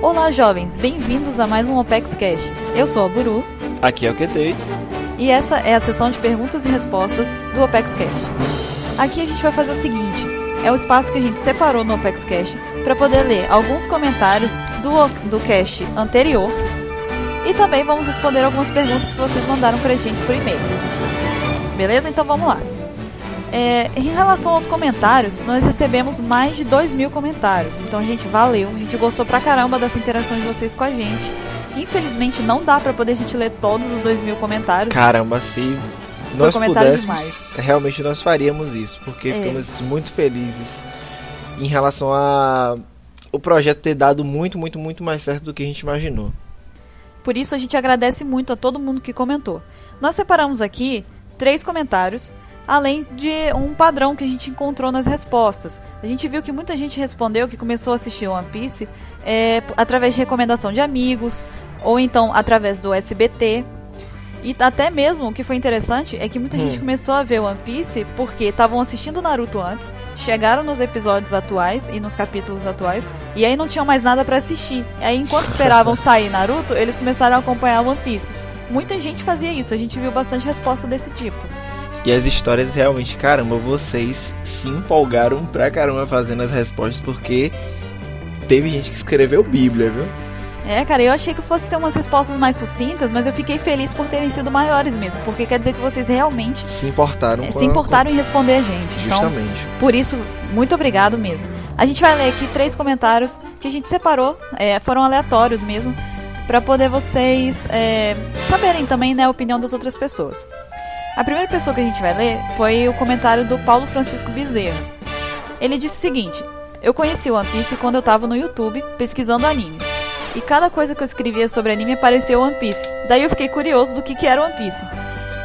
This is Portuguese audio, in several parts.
Olá, jovens, bem-vindos a mais um OPEX Cash. Eu sou a Buru. Aqui é o QT. E essa é a sessão de perguntas e respostas do OPEX Cash. Aqui a gente vai fazer o seguinte: é o espaço que a gente separou no OPEX Cash para poder ler alguns comentários do, do cache anterior e também vamos responder algumas perguntas que vocês mandaram pra gente por e-mail. Beleza? Então vamos lá. É, em relação aos comentários, nós recebemos mais de 2 mil comentários. Então, gente, valeu. A gente gostou pra caramba das interações de vocês com a gente. Infelizmente, não dá pra poder a gente ler todos os 2 mil comentários. Caramba, se Foi nós pudéssemos, demais. realmente nós faríamos isso, porque É. ficamos muito felizes em relação a o projeto ter dado muito, muito, muito mais certo do que a gente imaginou. Por isso, a gente agradece muito a todo mundo que comentou. Nós separamos aqui três comentários, além de um padrão que a gente encontrou nas respostas. A gente viu que muita gente respondeu que começou a assistir One Piece é, através de recomendação de amigos, ou então através do SBT. E até mesmo o que foi interessante é que muita Hum. gente começou a ver One Piece porque estavam assistindo Naruto antes, chegaram nos episódios atuais e nos capítulos atuais, e aí não tinham mais nada pra assistir. E aí enquanto esperavam sair Naruto, eles começaram a acompanhar One Piece. Muita gente fazia isso, a gente viu bastante resposta desse tipo. E as histórias realmente, caramba, vocês se empolgaram pra caramba fazendo as respostas, porque teve gente que escreveu Bíblia, viu? É, cara, eu achei que fosse ser umas respostas mais sucintas, mas eu fiquei feliz por terem sido maiores mesmo, porque quer dizer que vocês realmente Se importaram com se importaram em responder a gente. Então, Justamente. Por isso, muito obrigado mesmo. A gente vai ler aqui três comentários que a gente separou, é, foram aleatórios mesmo, para poder vocês é, saberem também né, a opinião das outras pessoas. A primeira pessoa que a gente vai ler foi o comentário do Paulo Francisco Bezerra. Ele disse o seguinte: Eu conheci One Piece quando eu tava no YouTube pesquisando animes. E cada coisa que eu escrevia sobre anime apareceu One Piece. Daí eu fiquei curioso do que, que era One Piece.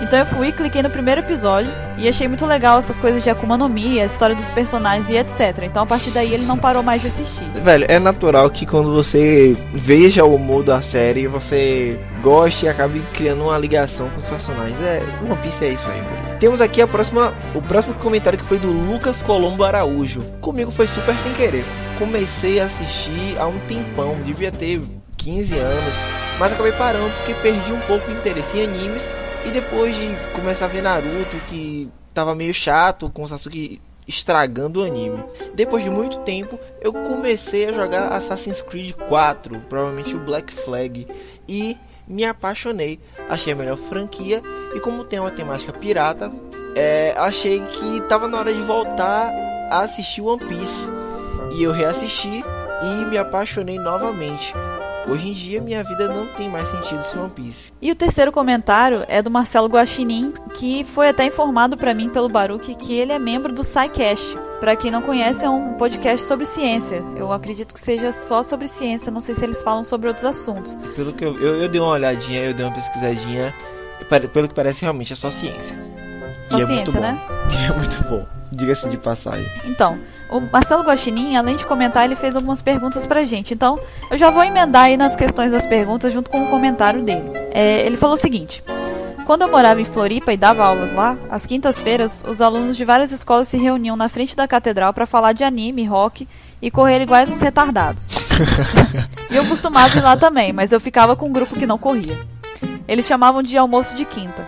Então eu fui, cliquei no primeiro episódio e achei muito legal essas coisas de Akuma no Mi, a história dos personagens e etc. Então a partir daí ele não parou mais de assistir. Velho, é natural que quando você veja o humor da série, você goste e acabe criando uma ligação com os personagens. É, One Piece é isso aí, velho. Temos aqui a próxima, o próximo comentário que foi do Lucas Colombo Araújo. Comigo foi super sem querer. Comecei a assistir há um tempão, devia ter 15 anos, mas acabei parando porque perdi um pouco o interesse em animes e depois de começar a ver Naruto, que tava meio chato com o Sasuke estragando o anime. Depois de muito tempo, eu comecei a jogar Assassin's Creed 4, provavelmente o Black Flag, e me apaixonei. Achei a melhor franquia e como tem uma temática pirata, é, achei que tava na hora de voltar a assistir One Piece. E eu reassisti e me apaixonei novamente. Hoje em dia minha vida não tem mais sentido sem One Piece. E o terceiro comentário é do Marcelo Guaxinim, que foi até informado pra mim pelo Baruch que ele é membro do SciCast. Pra quem não conhece, é um podcast sobre ciência. Eu acredito que seja só sobre ciência, não sei se eles falam sobre outros assuntos. Pelo que eu, eu, eu dei uma olhadinha, eu dei uma pesquisadinha, pelo que parece realmente é só ciência. Só E é ciência, bom. né? E é muito bom, diga-se de passagem. Então, o Marcelo Guaxinim, além de comentar, ele fez algumas perguntas pra gente. Então, eu já vou emendar aí nas questões das perguntas junto com o comentário dele. É, ele falou o seguinte: Quando eu morava em Floripa e dava aulas lá, às quintas-feiras, os alunos de várias escolas se reuniam na frente da catedral pra falar de anime, rock e correr iguais uns retardados. e eu costumava ir lá também, mas eu ficava com um grupo que não corria. Eles chamavam de almoço de quinta.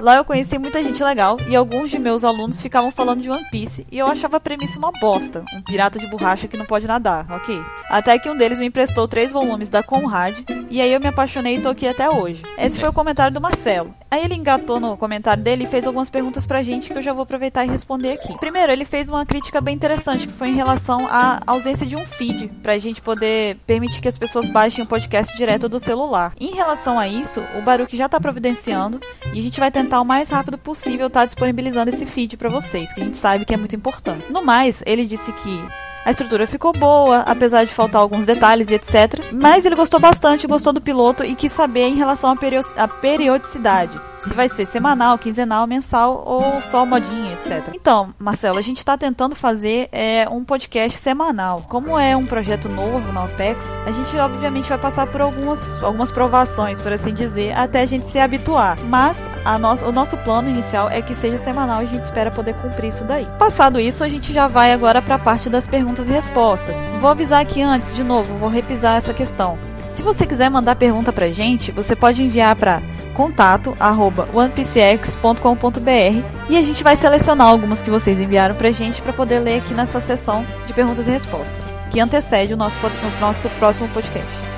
Lá eu conheci muita gente legal e alguns de meus alunos ficavam falando de One Piece e eu achava a premissa uma bosta, um pirata de borracha que não pode nadar, ok? Até que um deles me emprestou três volumes da Conrad e aí eu me apaixonei e tô aqui até hoje. Esse foi o comentário do Marcelo. Aí ele engatou no comentário dele e fez algumas perguntas pra gente que eu já vou aproveitar e responder aqui. Primeiro, ele fez uma crítica bem interessante que foi em relação à ausência de um feed pra gente poder permitir que as pessoas baixem o podcast direto do celular. Em relação a isso, o Baruch já tá providenciando e a gente vai tentar o mais rápido possível estar disponibilizando esse feed pra vocês, que a gente sabe que é muito importante. No mais, ele disse que a estrutura ficou boa, apesar de faltar alguns detalhes e etc. Mas ele gostou bastante, gostou do piloto e quis saber em relação à periodicidade. Se vai ser semanal, quinzenal, mensal ou só modinha, etc. Então, Marcelo, a gente está tentando fazer é, um podcast semanal. Como é um projeto novo na OPEX, a gente obviamente vai passar por algumas, algumas provações, por assim dizer, até a gente se habituar. Mas nossa, o nosso plano inicial é que seja semanal e a gente espera poder cumprir isso daí. Passado isso, a gente já vai agora para a parte das perguntas e respostas. Vou avisar aqui antes, de novo, vou repisar essa questão. Se você quiser mandar pergunta pra gente, você pode enviar para contato arroba onepcx.com.br e a gente vai selecionar algumas que vocês enviaram pra gente para poder ler aqui nessa sessão de perguntas e respostas, que antecede o nosso, o nosso próximo podcast.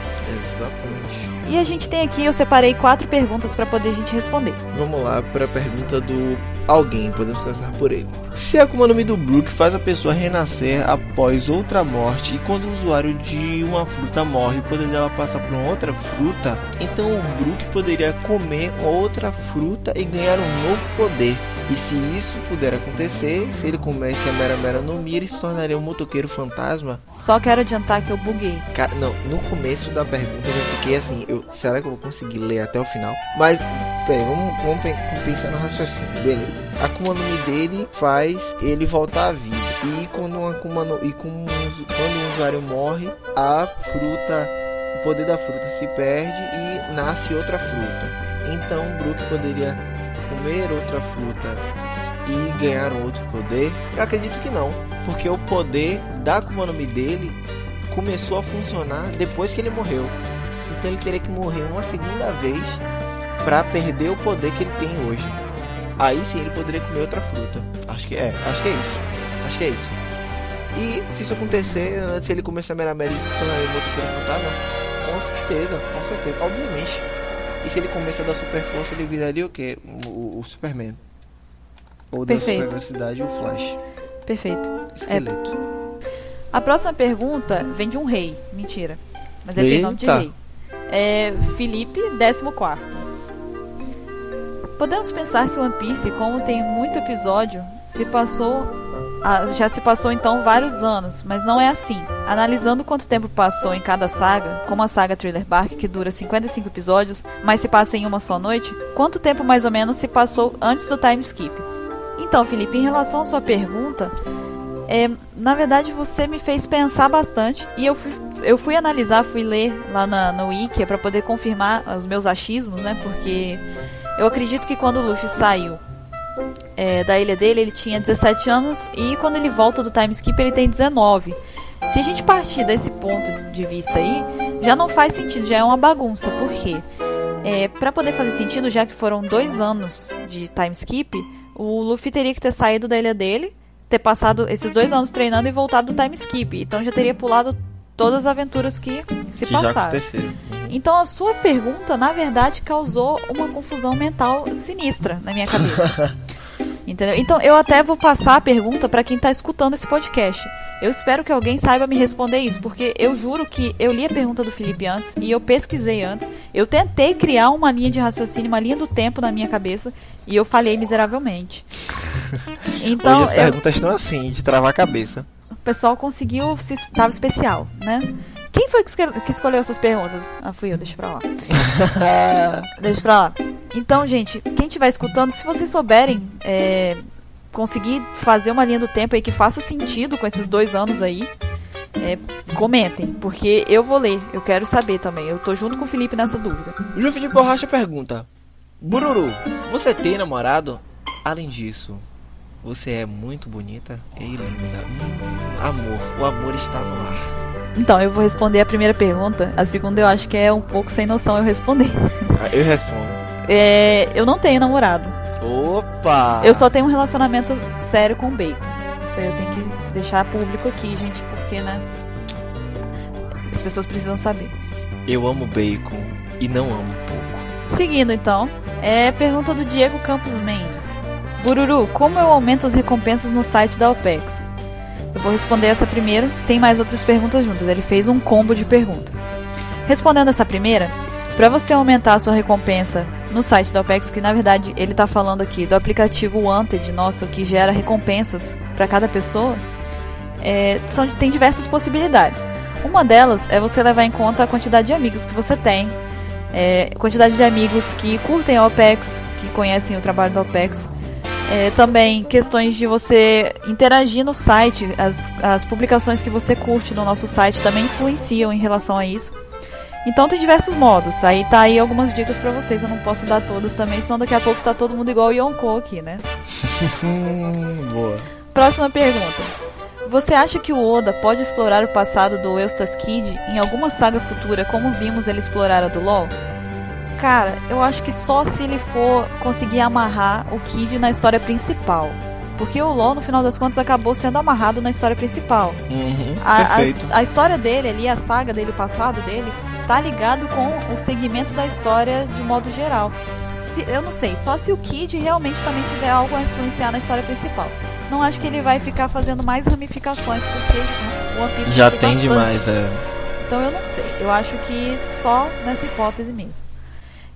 E a gente tem aqui, eu separei quatro perguntas para poder a gente responder. Vamos lá para a pergunta do alguém, podemos começar por ele. Se a Akuma no Mi do Brook faz a pessoa renascer após outra morte e quando o usuário de uma fruta morre, o poder dela passar por uma outra fruta, então o Brook poderia comer outra fruta e ganhar um novo poder. E se isso puder acontecer, se ele comece a Mera Mera no Mi, ele se tornaria um motoqueiro fantasma? Só quero adiantar que eu buguei. Cara, não, no começo da pergunta eu já fiquei assim, eu, será que eu vou conseguir ler até o final? Mas, peraí, vamos, vamos, vamos pensar no raciocínio, beleza. A Akuma no Mi dele faz ele voltar à vida. E quando uma Akuma no, e com, quando um usuário morre, a fruta, o poder da fruta se perde e nasce outra fruta. Então o Brook poderia comer outra fruta e ganhar um outro poder? Eu acredito que não, porque o poder da Akuma no Mi dele começou a funcionar depois que ele morreu. Então ele teria que morrer uma segunda vez para perder o poder que ele tem hoje. Aí sim ele poderia comer outra fruta. Acho que é, acho que é isso. Acho que é isso. E se isso acontecer, se ele começar a Meramera e se tornar outro fantasma, com certeza, com certeza, obviamente. E se ele começar a dar super força, ele viraria o quê? O, o Superman. Ou Perfeito. da super velocidade, o Flash. Perfeito. Esqueleto. A próxima pergunta vem de um rei. Mentira. Mas ele tem nome de Eita. rei. É Felipe 14. Podemos pensar que One Piece, como tem muito episódio, se passou. Já se passou então vários anos, mas não é assim. Analisando quanto tempo passou em cada saga, como a saga Thriller Bark, que dura 55 episódios, mas se passa em uma só noite, quanto tempo mais ou menos se passou antes do time skip? Então, Felipe, em relação à sua pergunta, é, na verdade, você me fez pensar bastante e eu fui, eu fui analisar, fui ler lá na, no Wiki para poder confirmar os meus achismos, né? Porque eu acredito que quando o Luffy saiu é, da ilha dele, ele tinha 17 anos e quando ele volta do time skip, ele tem 19. Se a gente partir desse ponto de vista aí, já não faz sentido, já é uma bagunça. Por quê? É, para poder fazer sentido, já que foram dois anos de time skip, o Luffy teria que ter saído da ilha dele, ter passado esses dois anos treinando e voltado do time skip. Então já teria pulado todas as aventuras que se Que passaram. Então a sua pergunta, na verdade, causou uma confusão mental sinistra na minha cabeça. Entendeu? Então eu até vou passar a pergunta para quem tá escutando esse podcast. Eu espero que alguém saiba me responder isso, porque eu juro que eu li a pergunta do Felipe antes e eu pesquisei antes. Eu tentei criar uma linha de raciocínio, uma linha do tempo na minha cabeça e eu falhei miseravelmente. Então, Hoje as eu- perguntas estão assim, de travar a cabeça. o pessoal conseguiu, se tava especial, né? Quem foi que escolheu essas perguntas? Ah, fui eu, deixa pra lá. Deixa pra lá. Então, gente, quem estiver escutando, se vocês souberem é, conseguir fazer uma linha do tempo aí que faça sentido com esses dois anos aí, é, comentem, porque eu vou ler, eu quero saber também. Eu tô junto com o Felipe nessa dúvida. Luffy de Borracha pergunta: Bururu, você tem namorado? Além disso, você é muito bonita e linda. Hum, amor, o amor está no ar. Então, eu vou responder a primeira pergunta. A segunda eu acho que é um pouco sem noção eu responder. Ah, Eu respondo. É, eu não tenho namorado. Opa! Eu só tenho um relacionamento sério com o Bacon. Isso aí eu tenho que deixar público aqui, gente, porque, né? As pessoas precisam saber. Eu amo bacon e não amo pouco. Seguindo, então, é pergunta do Diego Campos Mendes. Bururu, como eu aumento as recompensas no site da OPEX? Eu vou responder essa primeiro, tem mais outras perguntas juntas. Ele fez um combo de perguntas. Respondendo essa primeira, para você aumentar a sua recompensa no site da OPEX, que na verdade ele está falando aqui do aplicativo Wanted nosso, que gera recompensas para cada pessoa, é, são, tem diversas possibilidades. Uma delas é você levar em conta a quantidade de amigos que você tem, é, quantidade de amigos que curtem a OPEX, que conhecem o trabalho da OPEX. É, também questões de você interagir no site, as, as publicações que você curte no nosso site também influenciam em relação a isso. Então tem diversos modos. Aí tá aí algumas dicas pra vocês. Eu não posso dar todas também, senão daqui a pouco tá todo mundo igual o Yonko aqui, né? Boa. Próxima pergunta. Você acha que o Oda pode explorar o passado do Eustace Kid em alguma saga futura, como vimos ele explorar a do LoL? Cara, eu acho que só se ele for conseguir amarrar o Kid na história principal. Porque o LoL, no final das contas, acabou sendo amarrado na história principal. Uhum, A, a, a história dele ali, a saga dele, o passado dele, tá ligado com o segmento da história de modo geral. Se- eu não sei, só se o Kid realmente também tiver algo a influenciar na história principal. Não acho que ele vai ficar fazendo mais ramificações, porque o One Piece Já tem tem bastante. demais, é. Então eu não sei. Eu acho que só nessa hipótese mesmo.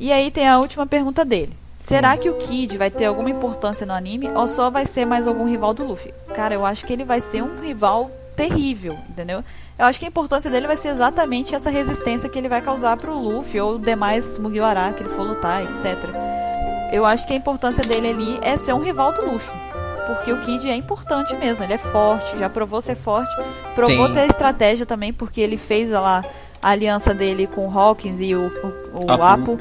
E aí tem a última pergunta dele. Será que o Kid vai ter alguma importância no anime ou só vai ser mais algum rival do Luffy? Cara, eu acho que ele vai ser um rival terrível, entendeu? Eu acho que a importância dele vai ser exatamente essa resistência que ele vai causar pro Luffy ou demais Mugiwara que ele for lutar, etc. Eu acho que a importância dele ali é ser um rival do Luffy. Porque o Kid é importante mesmo, ele é forte, já provou ser forte, provou Tem- ter estratégia também, porque ele fez lá a aliança dele com o Hawkins e o, o, o Apu. Apo.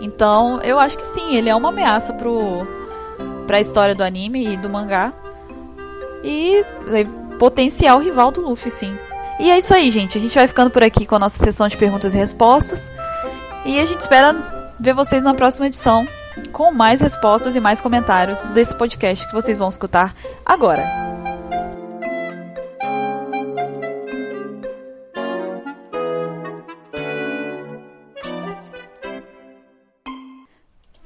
Então, eu acho que sim, ele é uma ameaça pro, pra história do anime e do mangá. E é potencial rival do Luffy, sim. E é isso aí, gente. A gente vai ficando por aqui com a nossa sessão de perguntas e respostas. E a gente espera ver vocês na próxima edição com mais respostas e mais comentários desse podcast que vocês vão escutar agora.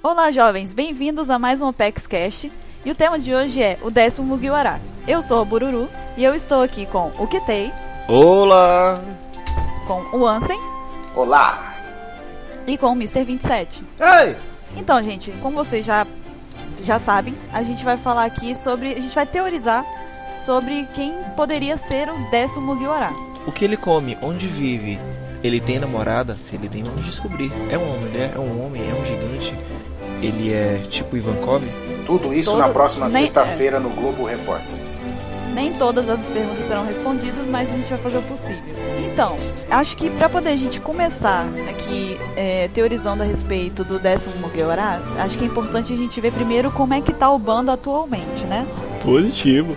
Olá, jovens, bem-vindos a mais um Opex Cast. E o tema de hoje é o décimo Mugiwara. Eu sou a Bururu e eu estou aqui com o Kitei, Olá! com o Ansem Olá! e com o Mr. 27. Ei! Então, gente, como vocês já, já sabem, a gente vai falar aqui sobre. A gente vai teorizar sobre quem poderia ser o décimo Mugiwara. O que ele come? Onde vive? Ele tem namorada? Se ele tem, vamos descobrir. É uma mulher? É um homem? É um gigante? Ele é tipo Ivankov? Tudo isso Todo- na próxima nem- sexta-feira no Globo Repórter. Nem todas as perguntas serão respondidas, mas a gente vai fazer o possível. Então, acho que para poder a gente começar aqui é, teorizando a respeito do décimo Mugiwara, acho que é importante a gente ver primeiro como é que tá o bando atualmente, né? Positivo.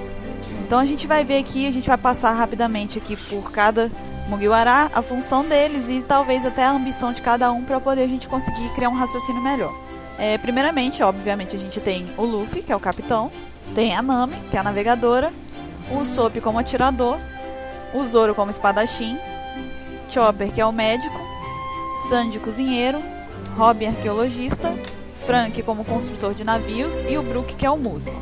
Então a gente vai ver aqui, a gente vai passar rapidamente aqui por cada Mugiwara, a função deles e talvez até a ambição de cada um para poder a gente conseguir criar um raciocínio melhor. É, primeiramente, obviamente, a gente tem o Luffy, que é o capitão, tem a Nami, que é a navegadora, o Usopp como atirador, o Zoro como espadachim, Chopper, que é o médico, Sanji cozinheiro, Robin arqueologista, Frank como construtor de navios e o Brook, que é o músico.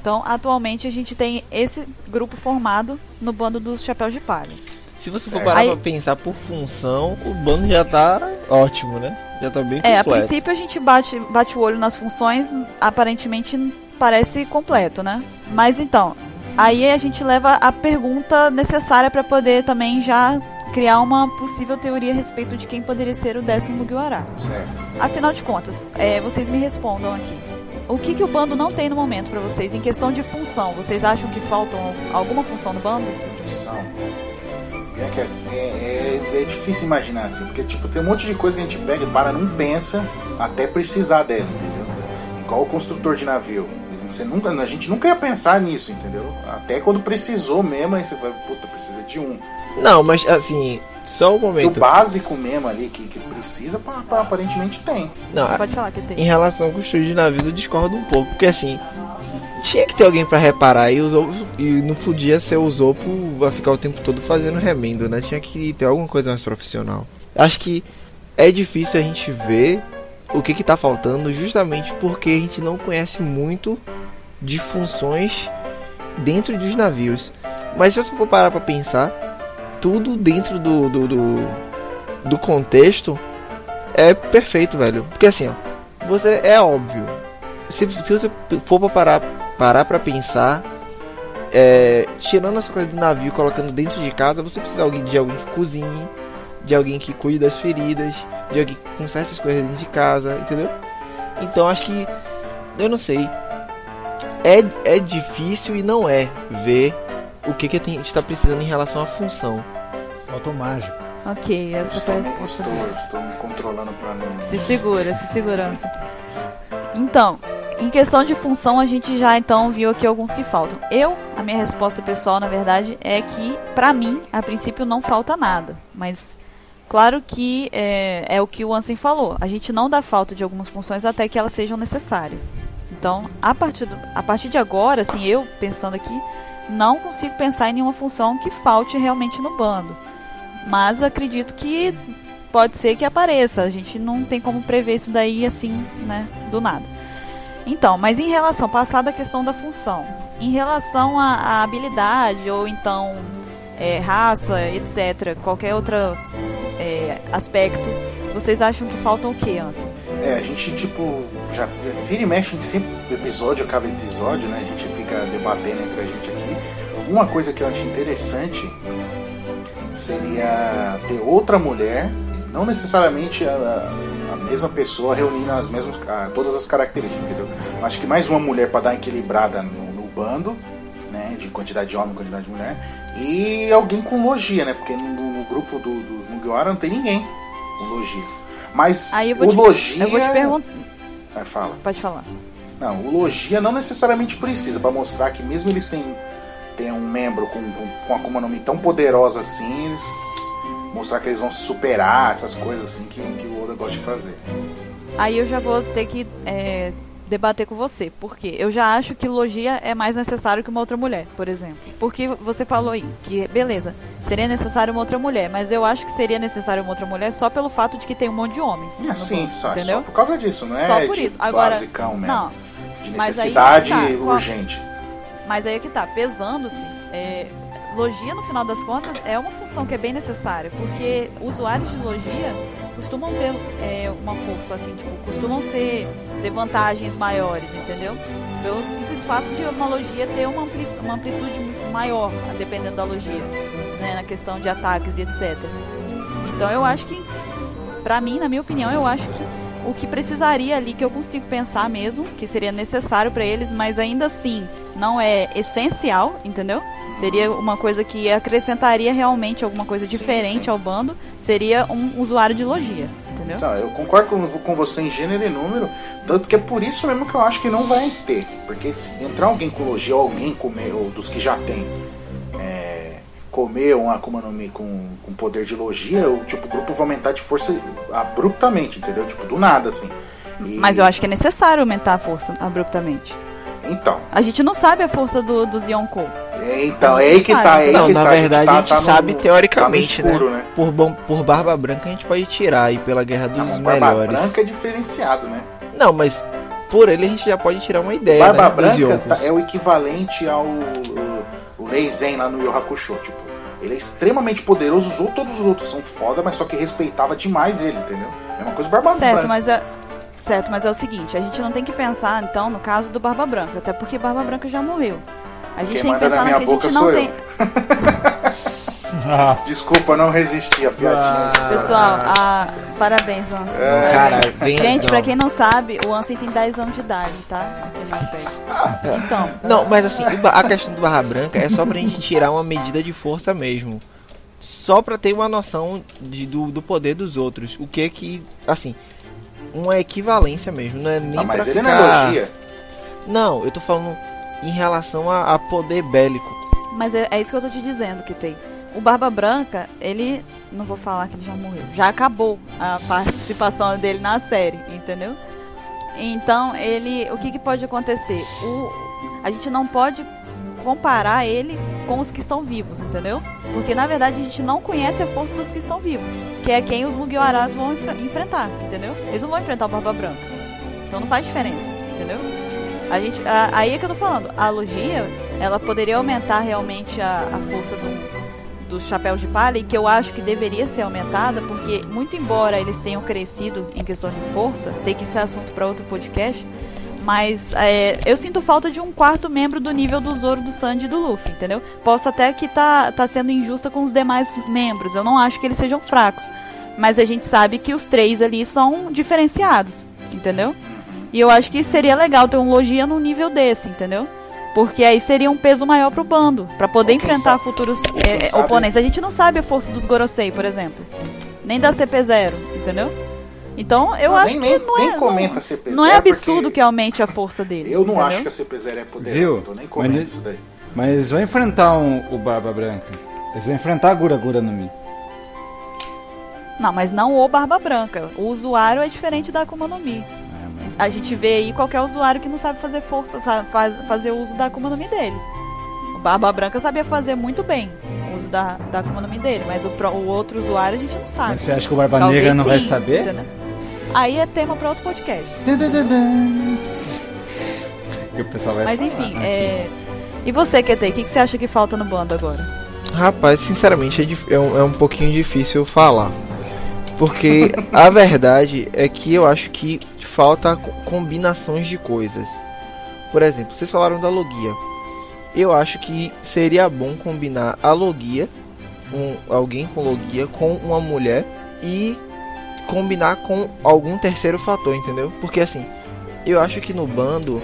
Então, atualmente a gente tem esse grupo formado no bando dos chapéus de palha. Se você for parar Aí- pra pensar por função, o bando já tá ótimo, né? Já tá bem É, a completo. princípio a gente bate, bate o olho nas funções, aparentemente parece completo, né? Mas então, aí a gente leva a pergunta necessária para poder também já criar uma possível teoria a respeito de quem poderia ser o décimo Mugiwara. Certo. Afinal de contas, é, vocês me respondam aqui. O que, que o bando não tem no momento para vocês em questão de função? Vocês acham que faltam alguma função no bando? São. É, que é, é- é difícil imaginar assim, porque tipo, tem um monte de coisa que a gente pega e para, não pensa até precisar dela, entendeu? Igual o construtor de navio. Você nunca, a gente nunca ia pensar nisso, entendeu? Até quando precisou mesmo, aí você vai, puta, precisa de um. Não, mas assim, só um Porque o momento. básico mesmo ali que, que precisa, pra, pra- aparentemente tem. Não, Pode falar que em tem. relação ao construir de navios, eu discordo um pouco, porque assim, tinha que ter alguém pra reparar e, Zopo, e não podia ser o Zopo a ficar o tempo todo fazendo remendo, né? Tinha que ter alguma coisa mais profissional. Acho que é difícil a gente ver o que que tá faltando justamente porque a gente não conhece muito de funções dentro dos navios. Mas se você for parar pra pensar, tudo dentro do, do, do, do contexto é perfeito, velho. Porque assim, ó, você é óbvio. Se, se você for pra parar, parar pra pensar, é, tirando essa coisa do navio e colocando dentro de casa, você precisa de alguém, de alguém que cozinhe, de alguém que cuide das feridas, de alguém que conserte as coisas dentro de casa, entendeu? Então acho que, eu não sei, é, é difícil e não é ver o que, que a gente está precisando em relação à função. Faltou mágico. Ok, essa Estou, foi a resposta estou, estou me controlando pra não. Se segura, se segurança. Então, em questão de função, a gente já então viu aqui alguns que faltam. Eu, a minha resposta pessoal, na verdade, é que, pra mim, a princípio não falta nada. Mas, claro que é, é o que o Ansem falou. A gente não dá falta de algumas funções até que elas sejam necessárias. Então, a partir, do, a partir de agora, assim, eu pensando aqui, não consigo pensar em nenhuma função que falte realmente no bando. Mas acredito que pode ser que apareça. A gente não tem como prever isso daí assim, né, do nada. Então, mas em relação, passada a questão da função, em relação à, habilidade ou então é, raça, etc., qualquer outro é, aspecto, vocês acham que faltam o que, Anson? É, a gente, tipo, já vira e mexe, sempre episódio acaba episódio, né? A gente fica debatendo entre a gente aqui. Uma coisa que eu acho interessante seria ter outra mulher, não necessariamente a, a mesma pessoa reunindo as mesmas, a, todas as características, entendeu? Acho que mais uma mulher para dar equilibrada no, no, bando, né? De quantidade de homem, quantidade de mulher, e alguém com logia, né? Porque no, grupo do, dos Mugiwara não tem ninguém com logia. Mas o te, logia. Eu vou te perguntar. Vai, fala. Pode falar. Não, o logia não necessariamente precisa, para mostrar que mesmo ele sem ter um membro com, com, com Akuma no Mi tão poderosa assim, eles mostrar que eles vão se superar, essas coisas assim que, que o Oda gosta de fazer. Aí eu já vou ter que é, debater com você, porque eu já acho que logia é mais necessário que uma outra mulher, por exemplo. Porque você falou aí que, beleza, seria necessário uma outra mulher, mas eu acho que seria necessário uma outra mulher só pelo fato de que tem um monte de homem. É, sim, só, entendeu? só por causa disso, não é só por de isso. Agora, basicão mesmo. Não, de mas aí necessidade tá, urgente. Mas aí é que tá, pesando-se, é, logia no final das contas é uma função que é bem necessária, porque usuários de logia costumam ter é, uma força assim, tipo, costumam ser ter vantagens maiores, entendeu? Pelo simples fato de uma logia ter uma, ampli uma amplitude maior, dependendo da logia, né, na questão de ataques e etc. Então eu acho que, pra mim, na minha opinião, eu acho que o que precisaria ali que eu consigo pensar mesmo, que seria necessário pra eles, mas ainda assim não é essencial, entendeu? Seria uma coisa que acrescentaria realmente alguma coisa diferente sim. ao bando, seria um usuário de logia, entendeu? Então, eu concordo com, com você em gênero e número, tanto que é por isso mesmo que eu acho que não vai ter. Porque se entrar alguém com logia, ou alguém comer, ou dos que já tem, comer um Akuma no Mi com, com poder de logia, o tipo, o grupo vai aumentar de força abruptamente, entendeu? Tipo, do nada, assim. E- Mas eu acho que é necessário aumentar a força abruptamente. Então, A gente não sabe a força do, dos Yonkou. é, então, é aí que tá, é aí Não, que na tá. verdade tá- a gente tá no- sabe tá teoricamente, no escuro, né? né? Por, bom- por Barba Branca a gente pode tirar aí pela Guerra dos Não, mas Barba Melhores. Branca é diferenciado, né? Não, mas por ele a gente já pode tirar uma ideia, Barba né, Branca tá- é o equivalente ao o, o Leizen lá no Yu Hakusho, tipo. Ele é extremamente poderoso, os outros, todos os outros são foda, mas só que respeitava demais ele, entendeu? Mesma coisa Barba Certo, Branca. mas é. Certo, mas é o seguinte, a gente não tem que pensar, então, no caso do Barba Branca, até porque Barba Branca já morreu. A gente Quem tem que na pensar minha que a boca gente não tem. Desculpa, não resisti a piadinha. Ah. Pessoal, ah, parabéns, Ansem. É. Cara, Gente, não. pra quem não sabe, o Ansem tem 10 anos de idade, tá? Então, Não, mas assim, a questão do Barra Branca é só pra gente tirar uma medida de força mesmo. Só pra ter uma noção de, do, do poder dos outros. O que é que, assim, uma equivalência mesmo, não é nem Ah, mas pra ele ficar... não é elogia. Não, eu tô falando em relação a, a poder bélico. mas é, é isso que eu tô te dizendo que tem. O Barba Branca, ele. Não vou falar que ele já morreu. Já acabou a participação dele na série, entendeu? Então, ele. O que, que pode acontecer? O, a gente não pode comparar ele com os que estão vivos, entendeu? Porque na verdade a gente não conhece a força dos que estão vivos, que é quem os Mugiwaras vão enfre- enfrentar, entendeu? Eles não vão enfrentar o Barba Branca. Então não faz diferença, entendeu? A gente, a- aí é que eu tô falando, a logia, ela poderia aumentar realmente a, a força do, do chapéu de palha, e que eu acho que deveria ser aumentada, porque muito embora eles tenham crescido em questão de força, sei que isso é assunto para outro podcast, mas é, eu sinto falta de um quarto membro do nível do Zoro, do Sandy e do Luffy, entendeu? Posso até que tá, tá sendo injusta com os demais membros, eu não acho que eles sejam fracos, mas a gente sabe que os três ali são diferenciados, entendeu? E eu acho que seria legal ter um Logia num nível desse, entendeu? Porque aí seria um peso maior pro bando, pra poder enfrentar sabe- futuros é, oponentes. A gente não sabe a força dos Gorosei, por exemplo. Nem da CP0, entendeu? Então eu Não, acho nem- que não nem é. comenta não, CP0 não é absurdo porque que aumente a força deles. Eu não entendeu? acho que a CP0 é poderosa, Viu? então nem comento Mas- isso daí. Mas eles vão enfrentar um- o Barba Branca. Eles vão enfrentar a Gura Gura no Mi. Não, mas não o Barba Branca. O usuário é diferente da Akuma no Mi. A gente vê aí qualquer usuário que não sabe fazer força, fa- faz, fazer uso da Akuma no Mi dele. O Barba Branca sabia fazer muito bem o uso da, da Akuma no Mi dele, mas o, pro- o outro usuário a gente não sabe. Mas você acha que o Barba Talvez Negra não vai sim, saber? entendeu? Aí é tema para outro podcast. E o pessoal vai Mas falar, enfim, né? é... E você, QT, o que, que você acha que falta no bando agora? Rapaz, sinceramente é, dif- é um, é um pouquinho difícil falar. Porque a verdade é que eu acho que falta co- combinações de coisas. Por exemplo, vocês falaram da Logia. Eu acho que seria bom combinar a Logia, um, alguém com Logia, com uma mulher e combinar com algum terceiro fator, entendeu? Porque assim, eu acho que no bando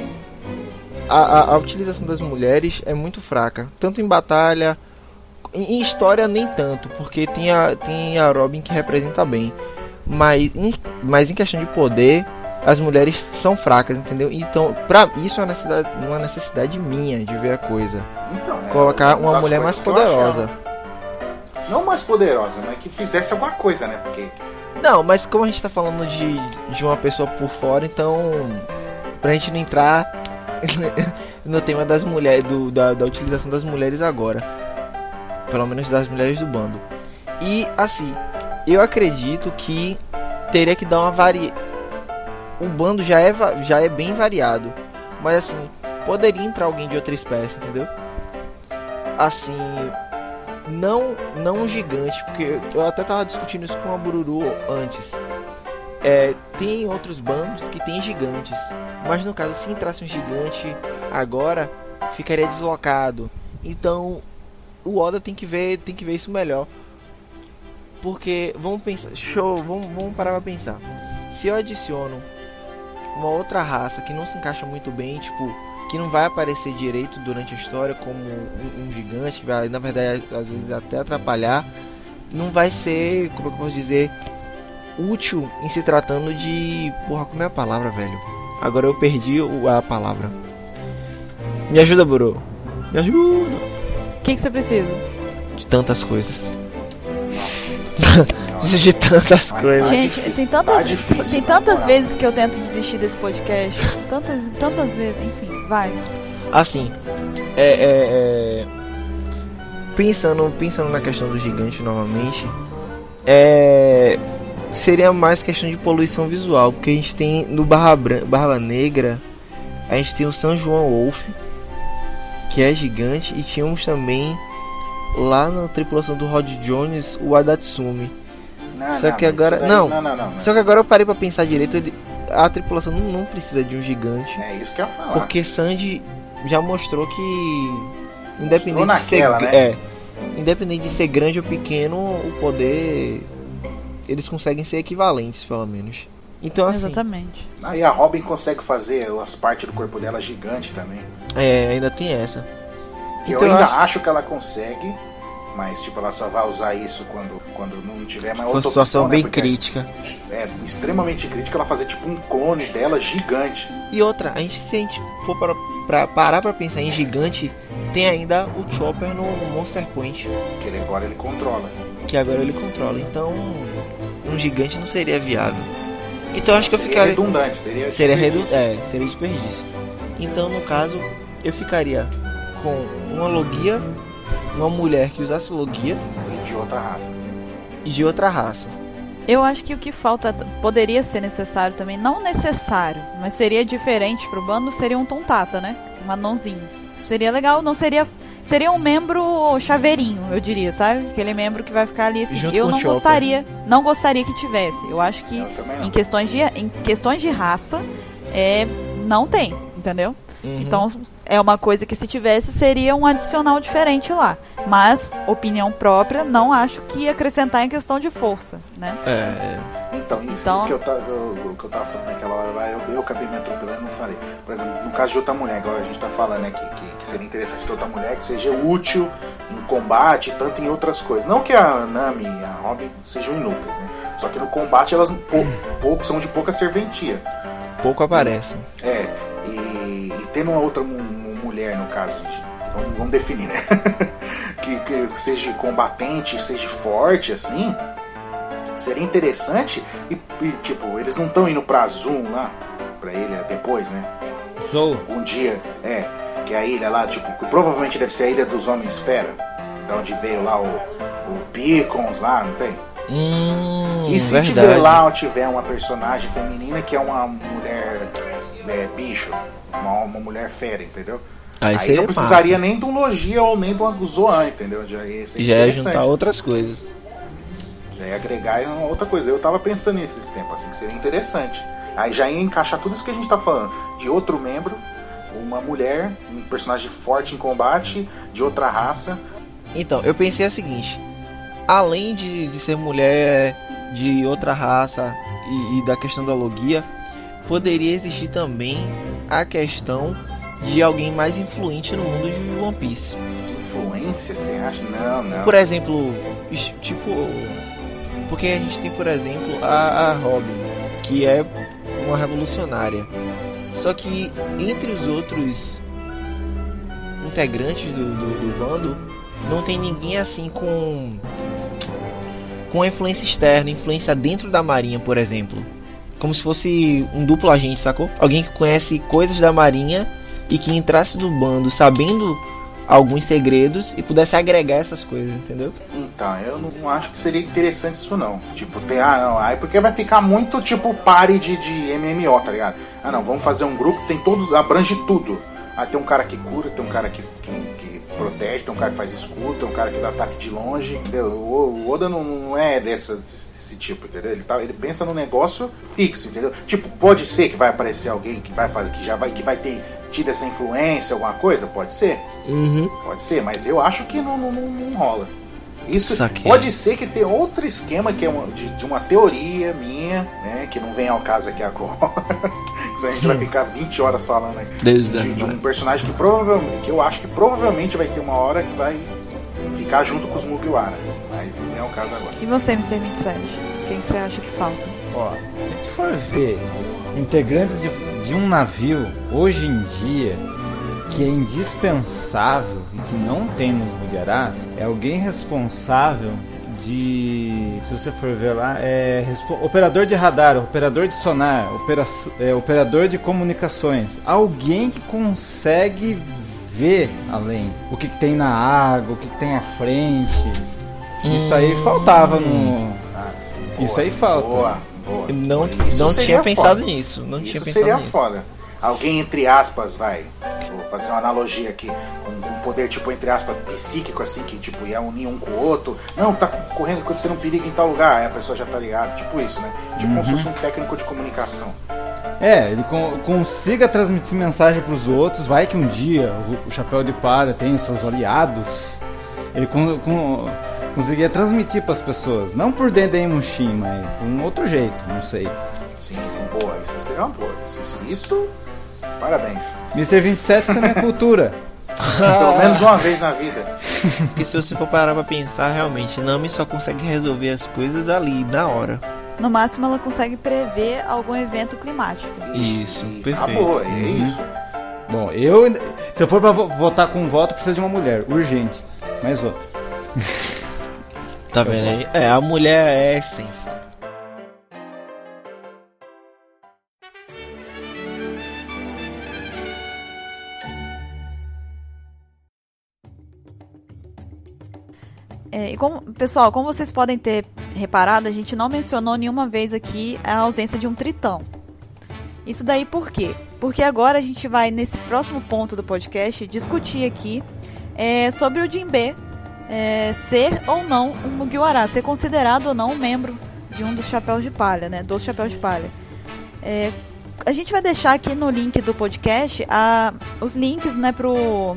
a, a- a utilização das mulheres é muito fraca, tanto em batalha em, história nem tanto, porque tem a, tem a Robin que representa bem. Mas em, mas em questão de poder, as mulheres são fracas, entendeu? Então, pra isso é uma necessidade, uma necessidade minha de ver a coisa. Então, é Colocar uma mulher mais eu achava. poderosa. Não mais poderosa, mas que fizesse alguma coisa, né? Porque Não, mas como a gente tá falando de, de uma pessoa por fora, então. Pra gente não entrar no tema das mulheres, do, da, da utilização das mulheres agora. Pelo menos das mulheres do bando. E assim, eu acredito que teria que dar uma vari. O bando já é, já é bem variado. Mas assim, poderia entrar alguém de outra espécie, entendeu? Assim, não não um gigante, porque eu até tava discutindo isso com a Bururu antes. É, tem outros bandos que tem gigantes, mas no caso se entrasse um gigante agora ficaria deslocado. Então o Oda tem que ver tem que ver isso melhor. Porque vamos pensar, show, vamos, vamos parar pra pensar. Se eu adiciono uma outra raça que não se encaixa muito bem, tipo, que não vai aparecer direito durante a história como um, um gigante, que vai, na verdade, às vezes até atrapalhar, não vai ser, como é eu posso dizer, útil em se tratando de. Porra, como é a palavra, velho? Agora eu perdi a palavra. Me ajuda, Buru. Me ajuda. O que, que você precisa? De tantas coisas. De tantas coisas. Gente, tem tantas, difícil, tem tantas vezes que eu tento desistir desse podcast. Tantas, tantas vezes, enfim, vai. Assim, é, é, é, pensando, pensando na questão do gigante novamente, é, seria mais questão de poluição visual, porque a gente tem no Barra, Bran- Barba Negra, a gente tem o São João Wolf, que é gigante, e tínhamos também lá na tripulação do Rod Jones o Adatsumi. Não, Só não, que agora- daí- não. não, não. Só que agora eu parei pra pensar direito, ele, a tripulação não, não precisa de um gigante. É isso que eu ia falar. Porque Sandy já mostrou que independente Mostrou de ser naquela, né? é, independente de ser grande ou pequeno, o poder eles conseguem ser equivalentes, pelo menos. Então assim, Exatamente. Aí a Robin consegue fazer as partes do corpo dela gigante também. é, ainda tem essa. Que Então eu eu ainda acho- acho... que ela consegue, mas tipo, ela só vai usar isso quando, quando não tiver mais Uma outra situação opção, né? bem Porque crítica. é extremamente crítica ela fazer tipo um clone dela gigante. E outra, a gente se a gente for para pra parar pra pensar em gigante, tem ainda o Chopper no Monster Point, Que ele agora ele controla. que agora ele controla. Então, um gigante não seria viável. Então acho que eu seria ficaria redundante, seria Seria, redu desperdício. é, seria desperdício. Então, no caso, eu ficaria com uma logia, uma mulher que usasse logia E de outra raça. e de outra raça. Eu acho que o que falta poderia ser necessário também, não necessário, mas seria diferente pro bando, seria um tontata, né? Um anãozinho. Seria legal, não seria. Seria um membro chaveirinho, eu diria, sabe? Aquele membro que vai ficar ali assim. Junto eu não Chopper. gostaria, não gostaria que tivesse. Eu acho que Eu em questões de em questões de raça, é, não tem, entendeu? Uhum. Então é uma coisa que se tivesse seria um adicional diferente lá. Mas, opinião própria, não acho que ia acrescentar em questão de força, né? É, Então, isso Então- que, eu tava, eu- que eu tava falando naquela hora lá, eu, eu acabei me atropelando e não falei. Por exemplo, no caso de outra mulher, igual a gente tá falando aqui, que, que seria interessante ter outra mulher que seja útil em combate, tanto em outras coisas. Não que a Nami e a Robin sejam inúteis, né? Só que no combate elas pou- pouco, são de pouca serventia. pouco aparece. É, e, e tendo uma outra mulher, no caso, vamos, vamos definir, né? que, que seja combatente, seja forte, assim, seria interessante. E, e, tipo, eles não estão indo pra Zoom lá, pra ilha depois, né? Sou. Um dia, é, que é a ilha lá, tipo, que provavelmente deve ser a ilha dos Homens Fera, da onde veio lá o, o Beacons lá, não tem? Hum, E se verdade. tiver lá tiver uma personagem feminina que é uma mulher é, bicho, uma, uma mulher fera, entendeu? Aí Aí, não precisaria nem de um Logia ou nem de uma Zoan, entendeu? Já ia Já interessante. juntar outras coisas. Já ia agregar uma outra coisa. Eu tava pensando nesses tempos, assim, que seria interessante. Aí já ia encaixar tudo isso que a gente tá falando. De outro membro, uma mulher, um personagem forte em combate, de outra raça. Então, eu pensei o seguinte: além de, de ser mulher de outra raça e, e da questão da logia, poderia existir também a questão de alguém mais influente no mundo de One Piece. De influência, você acha? Não, não. Por exemplo, tipo. Porque a gente tem, por exemplo, a, a Robin, que é uma revolucionária. Só que entre os outros integrantes do, do, do bando, não tem ninguém assim com. com influência externa, influência dentro da marinha, por exemplo. Como se fosse um duplo agente, sacou? Alguém que conhece coisas da marinha e que entrasse no bando sabendo alguns segredos e pudesse agregar essas coisas, entendeu? Então, eu não acho que seria interessante isso não. Tipo, ter, ah não, aí porque vai ficar muito tipo pare de, de MMO, tá ligado? Ah não, vamos fazer um grupo que tem todos, abrange tudo. Ah, tem um cara que cura, tem um cara que, que, que protege, tem um cara que faz escudo, tem um cara que dá ataque de longe, entendeu? O, o Oda não, não é dessa, desse, desse tipo, entendeu? Ele, tá, ele pensa num negócio fixo, entendeu? Tipo, pode ser que vai aparecer alguém que vai fazer, que já vai, que vai ter tido essa influência, alguma coisa? Pode ser. Uhum. Pode ser, mas eu acho que não, não, não- não rola. Isso Saquei. pode ser que tenha outro esquema que é uma- de, de uma teoria minha, né? Que não vem ao caso aqui agora. Senão a gente vai ficar 20 horas falando aqui. De, de um personagem que provavelmente, que eu acho que provavelmente vai ter uma hora que vai ficar junto com os Mugiwara. Mas não é o caso agora. E você, Mr. 27? Quem você acha que falta? Ó, se a gente for ver integrantes de, de um navio hoje em dia que é indispensável e que não tem nos Mugiarás, é alguém responsável de, se você for ver lá, é operador de radar, operador de sonar, opera- é, operador de comunicações, alguém que consegue ver além o que, que tem na água, o que, que tem à frente. Isso aí faltava no. Ah, Isso aí falta. Boa, Eu não, não tinha pensado foda. nisso. Não tinha Isso pensado seria nisso. foda. Alguém, entre aspas, vai. Vou fazer uma analogia aqui. Um, um poder, tipo, entre aspas, psíquico, assim, que tipo, ia unir um com o outro. Não, tá correndo, acontecendo um perigo em tal lugar. Aí a pessoa já tá ligada. Tipo isso, né? Tipo como se fosse um técnico de comunicação. É, ele con- consiga transmitir mensagem para os outros. Vai que um dia o, o Chapéu de Palha tem os seus aliados. Ele con, con, conseguia transmitir para as pessoas. Não por Denden Mushin, mas por um outro jeito, não sei. Sim, sim, boa. Isso seria uma boa. Isso, isso, isso, parabéns. Mr. 27 também é cultura. Pelo menos uma vez na vida. Porque se você for parar pra pensar, realmente, Nami só consegue resolver as coisas ali, na hora. No máximo, ela consegue prever algum evento climático. Isso, e perfeito. Acabou, é Uhum. isso. Bom, eu. Se eu for para votar com um voto, precisa de uma mulher. Urgente. Mais outra. Tá vendo aí? É, a mulher é a essência. É, como, pessoal, como vocês podem ter reparado, a gente não mencionou nenhuma vez aqui a ausência de um tritão. Isso daí por quê? Porque agora a gente vai, nesse próximo ponto do podcast, discutir aqui é, sobre o Jinbe é, ser ou não um Mugiwara, ser considerado ou não um membro de um dos chapéus de palha, né? Dos chapéus de palha. É, a gente vai deixar aqui no link do podcast a, os links, né, pro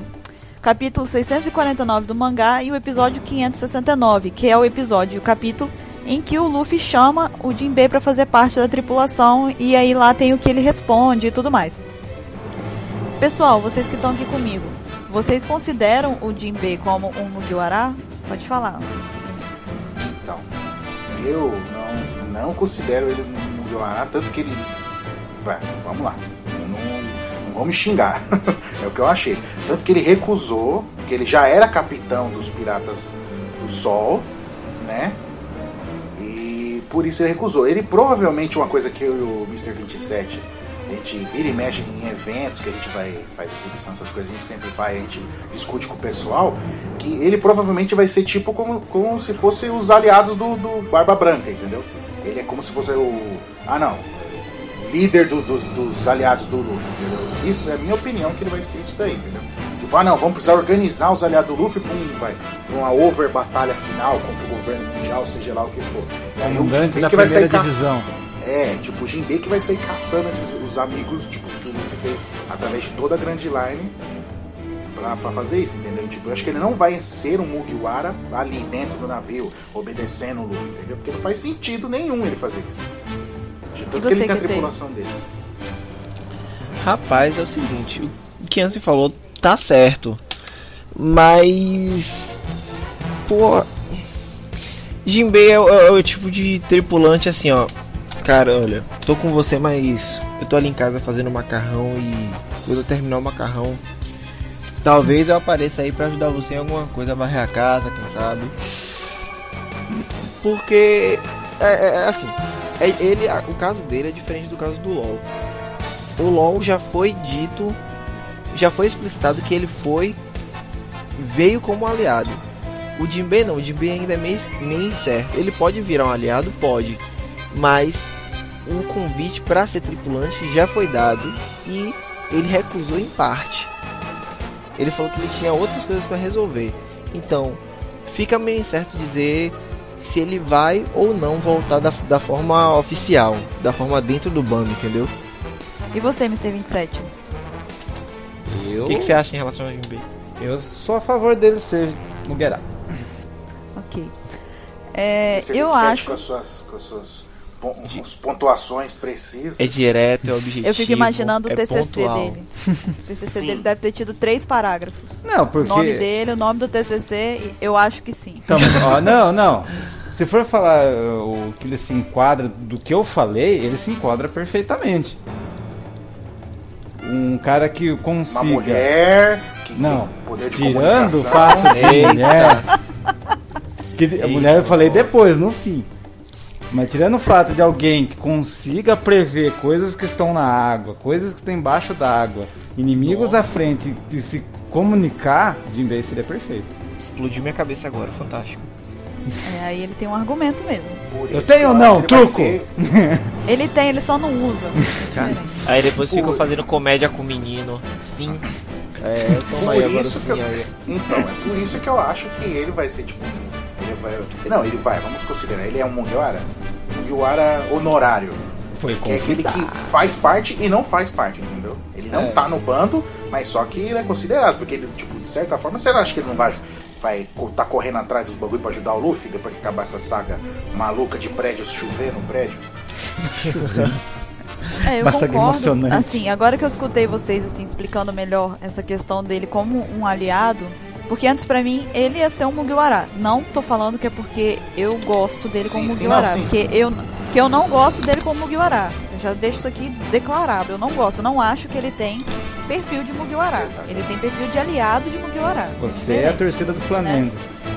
capítulo 649 do mangá e o episódio 569, que é o episódio, o capítulo em que o Luffy chama o Jinbei para fazer parte da tripulação e aí lá tem o que ele responde e tudo mais. Pessoal, vocês que estão aqui comigo, vocês consideram o Jinbei como um Mugiwara? Pode falar, Então, eu não, não considero ele um Mugiwara, tanto que ele. Vai, vamos lá. Não, não me xingar. é o que eu achei. Tanto que ele recusou, que ele já era capitão dos Piratas do Sol, né? por isso ele recusou. Ele provavelmente, uma coisa que eu e o Mr. 27, a gente vira e mexe em eventos que a gente vai faz exibição, essas coisas, a gente sempre vai, a gente discute com o pessoal, que ele provavelmente vai ser tipo como, como se fosse os aliados do, do Barba Branca, entendeu? Ele é como se fosse o. Ah não. Líder do, dos, dos aliados do Luffy, entendeu? Isso é a minha opinião que ele vai ser isso daí, entendeu? Tipo, ah não, vamos precisar organizar os aliados do Luffy pra, um, vai, pra uma over batalha final contra o governo mundial, seja lá o que for. E aí o que vai sair divisão. É, tipo, o Jinbei que vai sair caçando esses, os amigos, tipo, que o Luffy fez através de toda a Grand Line pra, pra fazer isso, entendeu? Tipo, eu acho que ele não vai ser um Mugiwara ali dentro do navio, obedecendo o Luffy, entendeu? Porque não faz sentido nenhum ele fazer isso. De tanto que ele tem a tripulação tem? dele. Rapaz, é o seguinte, o que Ansi falou tá certo. Mas. Pô. Jinbei é, é, é, o tipo de tripulante assim, ó. Cara, olha, tô com você, mas eu tô ali em casa fazendo macarrão e quando terminar o macarrão, talvez eu apareça aí para ajudar você em alguma coisa, varrer a casa, quem sabe. Porque é, é, é assim, é, ele, o caso dele é diferente do caso do LoL. O LoL já foi dito já foi explicitado que ele foi veio como aliado. O Jinbei não, o Jinbei ainda é meio, meio incerto. Ele pode virar um aliado, pode, mas o convite para ser tripulante já foi dado e ele recusou em parte. Ele falou que ele tinha outras coisas para resolver. Então, fica meio incerto dizer se ele vai ou não voltar da, da forma oficial, da forma dentro do bando, entendeu? E você, Mr. 27? Eu... O que, que, você acha em relação ao Jinbei? Eu sou a favor dele ser Mugerá. Ok. É, eu acho. Com as suas, com as suas pontuações precisas. É direto, é objetivo. Eu fico imaginando é o TCC pontual. dele. O TCC sim. dele deve ter tido três parágrafos. Não, porque. O nome dele, o nome do TCC, eu acho que sim. Então, ó, não, não. Se for falar uh, o que ele se enquadra do que eu falei, ele se enquadra perfeitamente um cara que consiga. Uma mulher que não, tem poder de tirando o fato de mulher. Que a mulher eu falei depois, no fim. Mas tirando o fato de alguém que consiga prever coisas que estão na água, coisas que estão embaixo da água, inimigos Nossa. à frente e se comunicar, Jinbei seria perfeito. Explodiu minha cabeça agora, fantástico. É, aí ele tem um argumento mesmo. Eu tenho ou não, truco? Ser... ele tem, ele só não usa. aí depois Por... ficam fazendo comédia com o menino. Sim. É, toma por aí, isso que eu... Então, é por isso que eu acho que ele vai ser tipo. Ele vai... Não, ele vai, vamos considerar. Ele é um Mugiwara. Mugiwara honorário. Foi que é aquele que faz parte e não faz parte, entendeu? Ele não é. tá no bando, mas só que ele é considerado, porque ele, tipo, de certa forma, você acha que ele não vai vai tá correndo atrás dos bagulho pra ajudar o Luffy depois que acabar essa saga maluca de prédios chover no prédio? É, eu Bastante concordo. Emocionante. Assim, agora que eu escutei vocês assim explicando melhor essa questão dele como um aliado, porque antes para mim ele ia ser um Mugiwara. Não tô falando que é porque eu gosto dele sim, como sim, Mugiwara, não, sim, porque sim. eu que eu não gosto dele como Mugiwara. Eu já deixo isso aqui declarado. Eu não gosto, eu não acho que ele tem perfil de Mugiwara. Ele tem perfil de aliado de Mugiwara. Você é a torcida do Flamengo.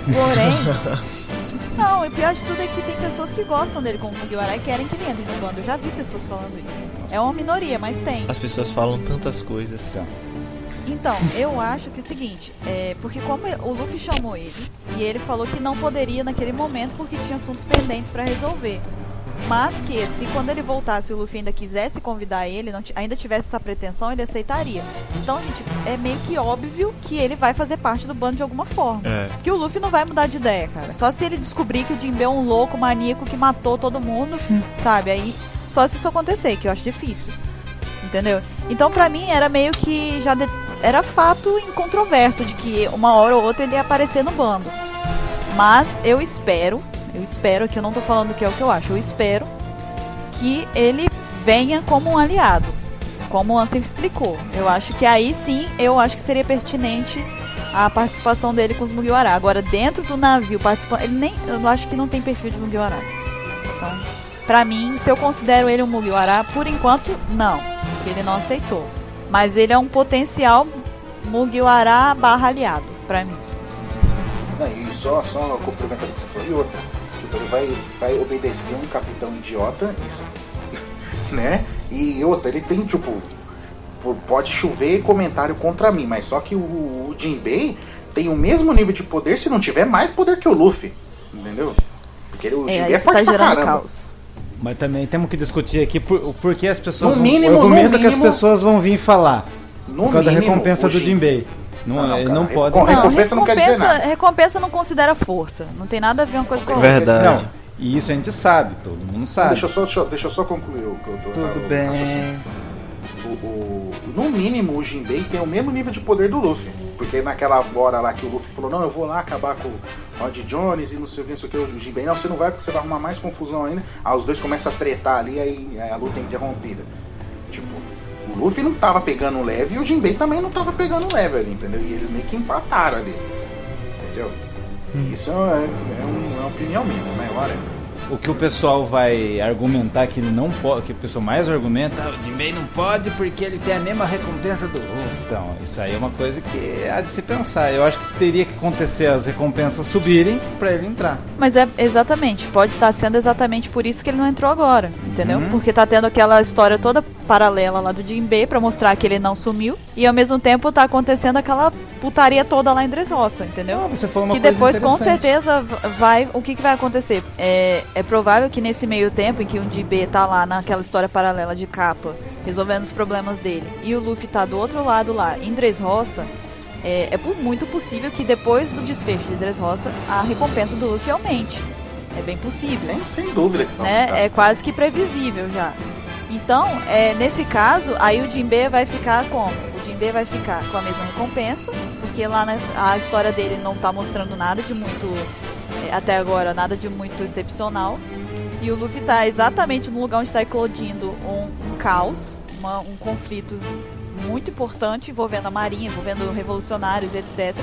Né? Porém, não, e pior de tudo é que tem pessoas que gostam dele como Mugiwara e querem que ele entre no bando. Eu já vi pessoas falando isso. É uma minoria, mas tem. As pessoas falam tantas coisas. Então, então eu acho que é o seguinte, é, porque como o Luffy chamou ele, e ele falou que não poderia naquele momento porque tinha assuntos pendentes para resolver. Mas que se quando ele voltasse o Luffy ainda quisesse convidar ele, não ainda tivesse essa pretensão, ele aceitaria. Então, gente, é meio que óbvio que ele vai fazer parte do bando de alguma forma. É. Que o Luffy não vai mudar de ideia, cara. Só se ele descobrir que o Jinbe é um louco maníaco que matou todo mundo, sabe? Aí só se isso acontecer, que eu acho difícil. entendeu? Então pra mim era meio que já de- era fato incontroverso de que uma hora ou outra ele ia aparecer no bando. Mas eu espero, eu espero que eu não tô falando que é o que eu acho, eu espero que ele venha como um aliado, como o Ansem explicou. Eu acho que aí sim, eu acho que seria pertinente a participação dele com os Mugiwara. Agora, dentro do navio, participando, ele nem, eu acho que não tem perfil de Mugiwara. Então, pra mim, se eu considero ele um Mugiwara, por enquanto, não, porque ele não aceitou. Mas ele é um potencial Mugiwara barra aliado, pra mim. Não, e só, só complementando o que você falou, e outra. Tipo, ele vai, vai obedecer um capitão idiota, isso, né? E outra, ele tem, tipo, pode chover comentário contra mim, mas só que o, o Jinbei tem o mesmo nível de poder, se não tiver mais poder que o Luffy. Entendeu? Porque ele, o É, Jinbei é você tá forte pra caramba. caos. Mas também temos que discutir aqui por, por que as pessoas. No vão- mínimo, o argumento no que as mínimo- pessoas vão vir falar. No por causa da mínimo, recompensa o do Jin- Jinbei. Não, Não, não, ele cara, não pode. Com recompensa não quer dizer nada. recompensa não considera força. Não tem nada a ver uma coisa com a Recompensa outra. não Verdade. Não, e isso a gente sabe, todo mundo sabe. Deixa eu só, deixa, eu- só concluir o que eu tô Tudo bem. O, o- no mínimo, o Jinbei tem o mesmo nível de poder do Luffy. Porque naquela hora lá que o Luffy falou, não, eu vou lá acabar com o Rod Jones e não sei o que, não sei o que, o Jinbei, não, você não vai porque você vai arrumar mais confusão ainda. Aí os dois começam a tretar ali, aí a luta é interrompida. Tipo, o Luffy não tava pegando leve e o Jinbei também não tava pegando leve ali, entendeu? E eles meio que empataram ali. Entendeu? Isso é, é, um- é uma opinião minha, né? Whatever. O que o pessoal vai argumentar que ele não pode, que o pessoal mais argumenta, ah, o Jinbei não pode porque ele tem a mesma recompensa do Luffy. Então, isso aí é uma coisa que há de se pensar. Eu acho que teria que acontecer as recompensas subirem pra ele entrar. Mas é exatamente, pode estar sendo exatamente por isso que ele não entrou agora, entendeu? Uhum. Porque tá tendo aquela história toda paralela lá do Jinbei pra mostrar que ele não sumiu e ao mesmo tempo tá acontecendo aquela putaria toda lá em Dressrosa, entendeu? Ah, você falou uma que coisa depois com certeza vai o que, que vai acontecer é, é provável que nesse meio tempo em que o Jinbei tá lá naquela história paralela de capa resolvendo os problemas dele e o Luffy tá do outro lado lá em Dressrosa é, é por- muito possível que depois do desfecho de Dressrosa a recompensa do Luffy aumente é bem possível Sem, sem dúvida que vai né? aumentar. É quase que previsível já. Então, é, nesse caso, aí o Jinbei vai ficar como? O Jinbei vai ficar com a mesma recompensa, porque lá na- a história dele não tá mostrando nada de muito, é, até agora, nada de muito excepcional. E o Luffy tá exatamente no lugar onde está eclodindo um, um caos, uma- um conflito muito importante envolvendo a marinha, envolvendo revolucionários, etc.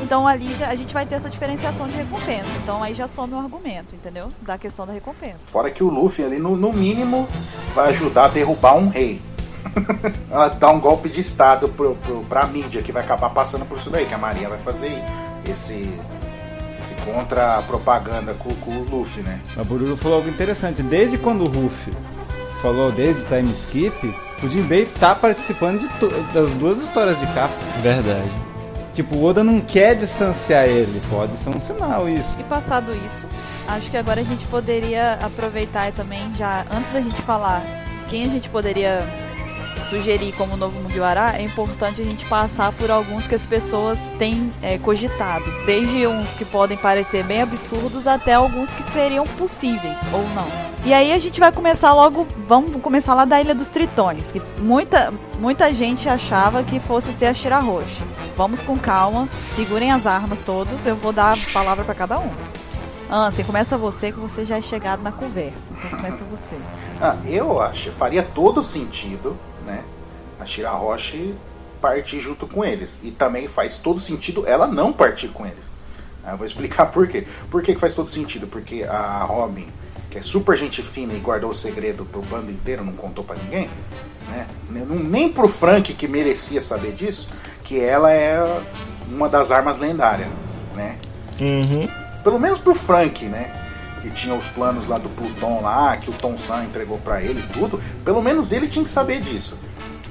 Então ali já, a gente vai ter essa diferenciação de recompensa. Então aí já some o argumento, entendeu? Da questão da recompensa. Fora que o Luffy ali, no, no mínimo, vai ajudar a derrubar um rei. a dar um golpe de estado pro, pro, pra mídia, que vai acabar passando por isso daí, que a Marinha vai fazer esse, esse contra-propaganda com, com o Luffy, né? A Bururu falou algo interessante. Desde quando o Ruffy falou desde o time skip, o Jinbei tá participando de das duas histórias de capa. Verdade. Tipo, o Oda não quer distanciar ele. Pode ser um sinal isso. E passado isso, acho que agora a gente poderia aproveitar também já antes da gente falar quem a gente poderia sugerir como novo Mugiwara, é importante a gente passar por alguns que as pessoas têm é, cogitado. Desde uns que podem parecer bem absurdos até alguns que seriam possíveis ou não. E aí a gente vai começar logo, vamos começar lá da Ilha dos Tritões, que muita, muita gente achava que fosse ser a Shirahoshi. Vamos com calma, segurem as armas todos, eu vou dar a palavra para cada um. Ansem, começa você, que você já é chegado na conversa. Então começa você. Ah, eu acho, faria todo sentido, né? A Shirahoshi partir junto com eles. E também faz todo sentido ela não partir com eles. Ah, eu vou explicar por quê. Por que, faz todo sentido? Porque a Robin, que é super gente fina e guardou o segredo pro bando inteiro, não contou pra ninguém, né? Nem- Nem pro Frank, que merecia saber disso, que ela é uma das armas lendárias, né? Uhum. Pelo menos pro Frank, né? Que tinha os planos lá do Pluton lá, que o Tom San entregou pra ele e tudo. Pelo menos ele tinha que saber disso.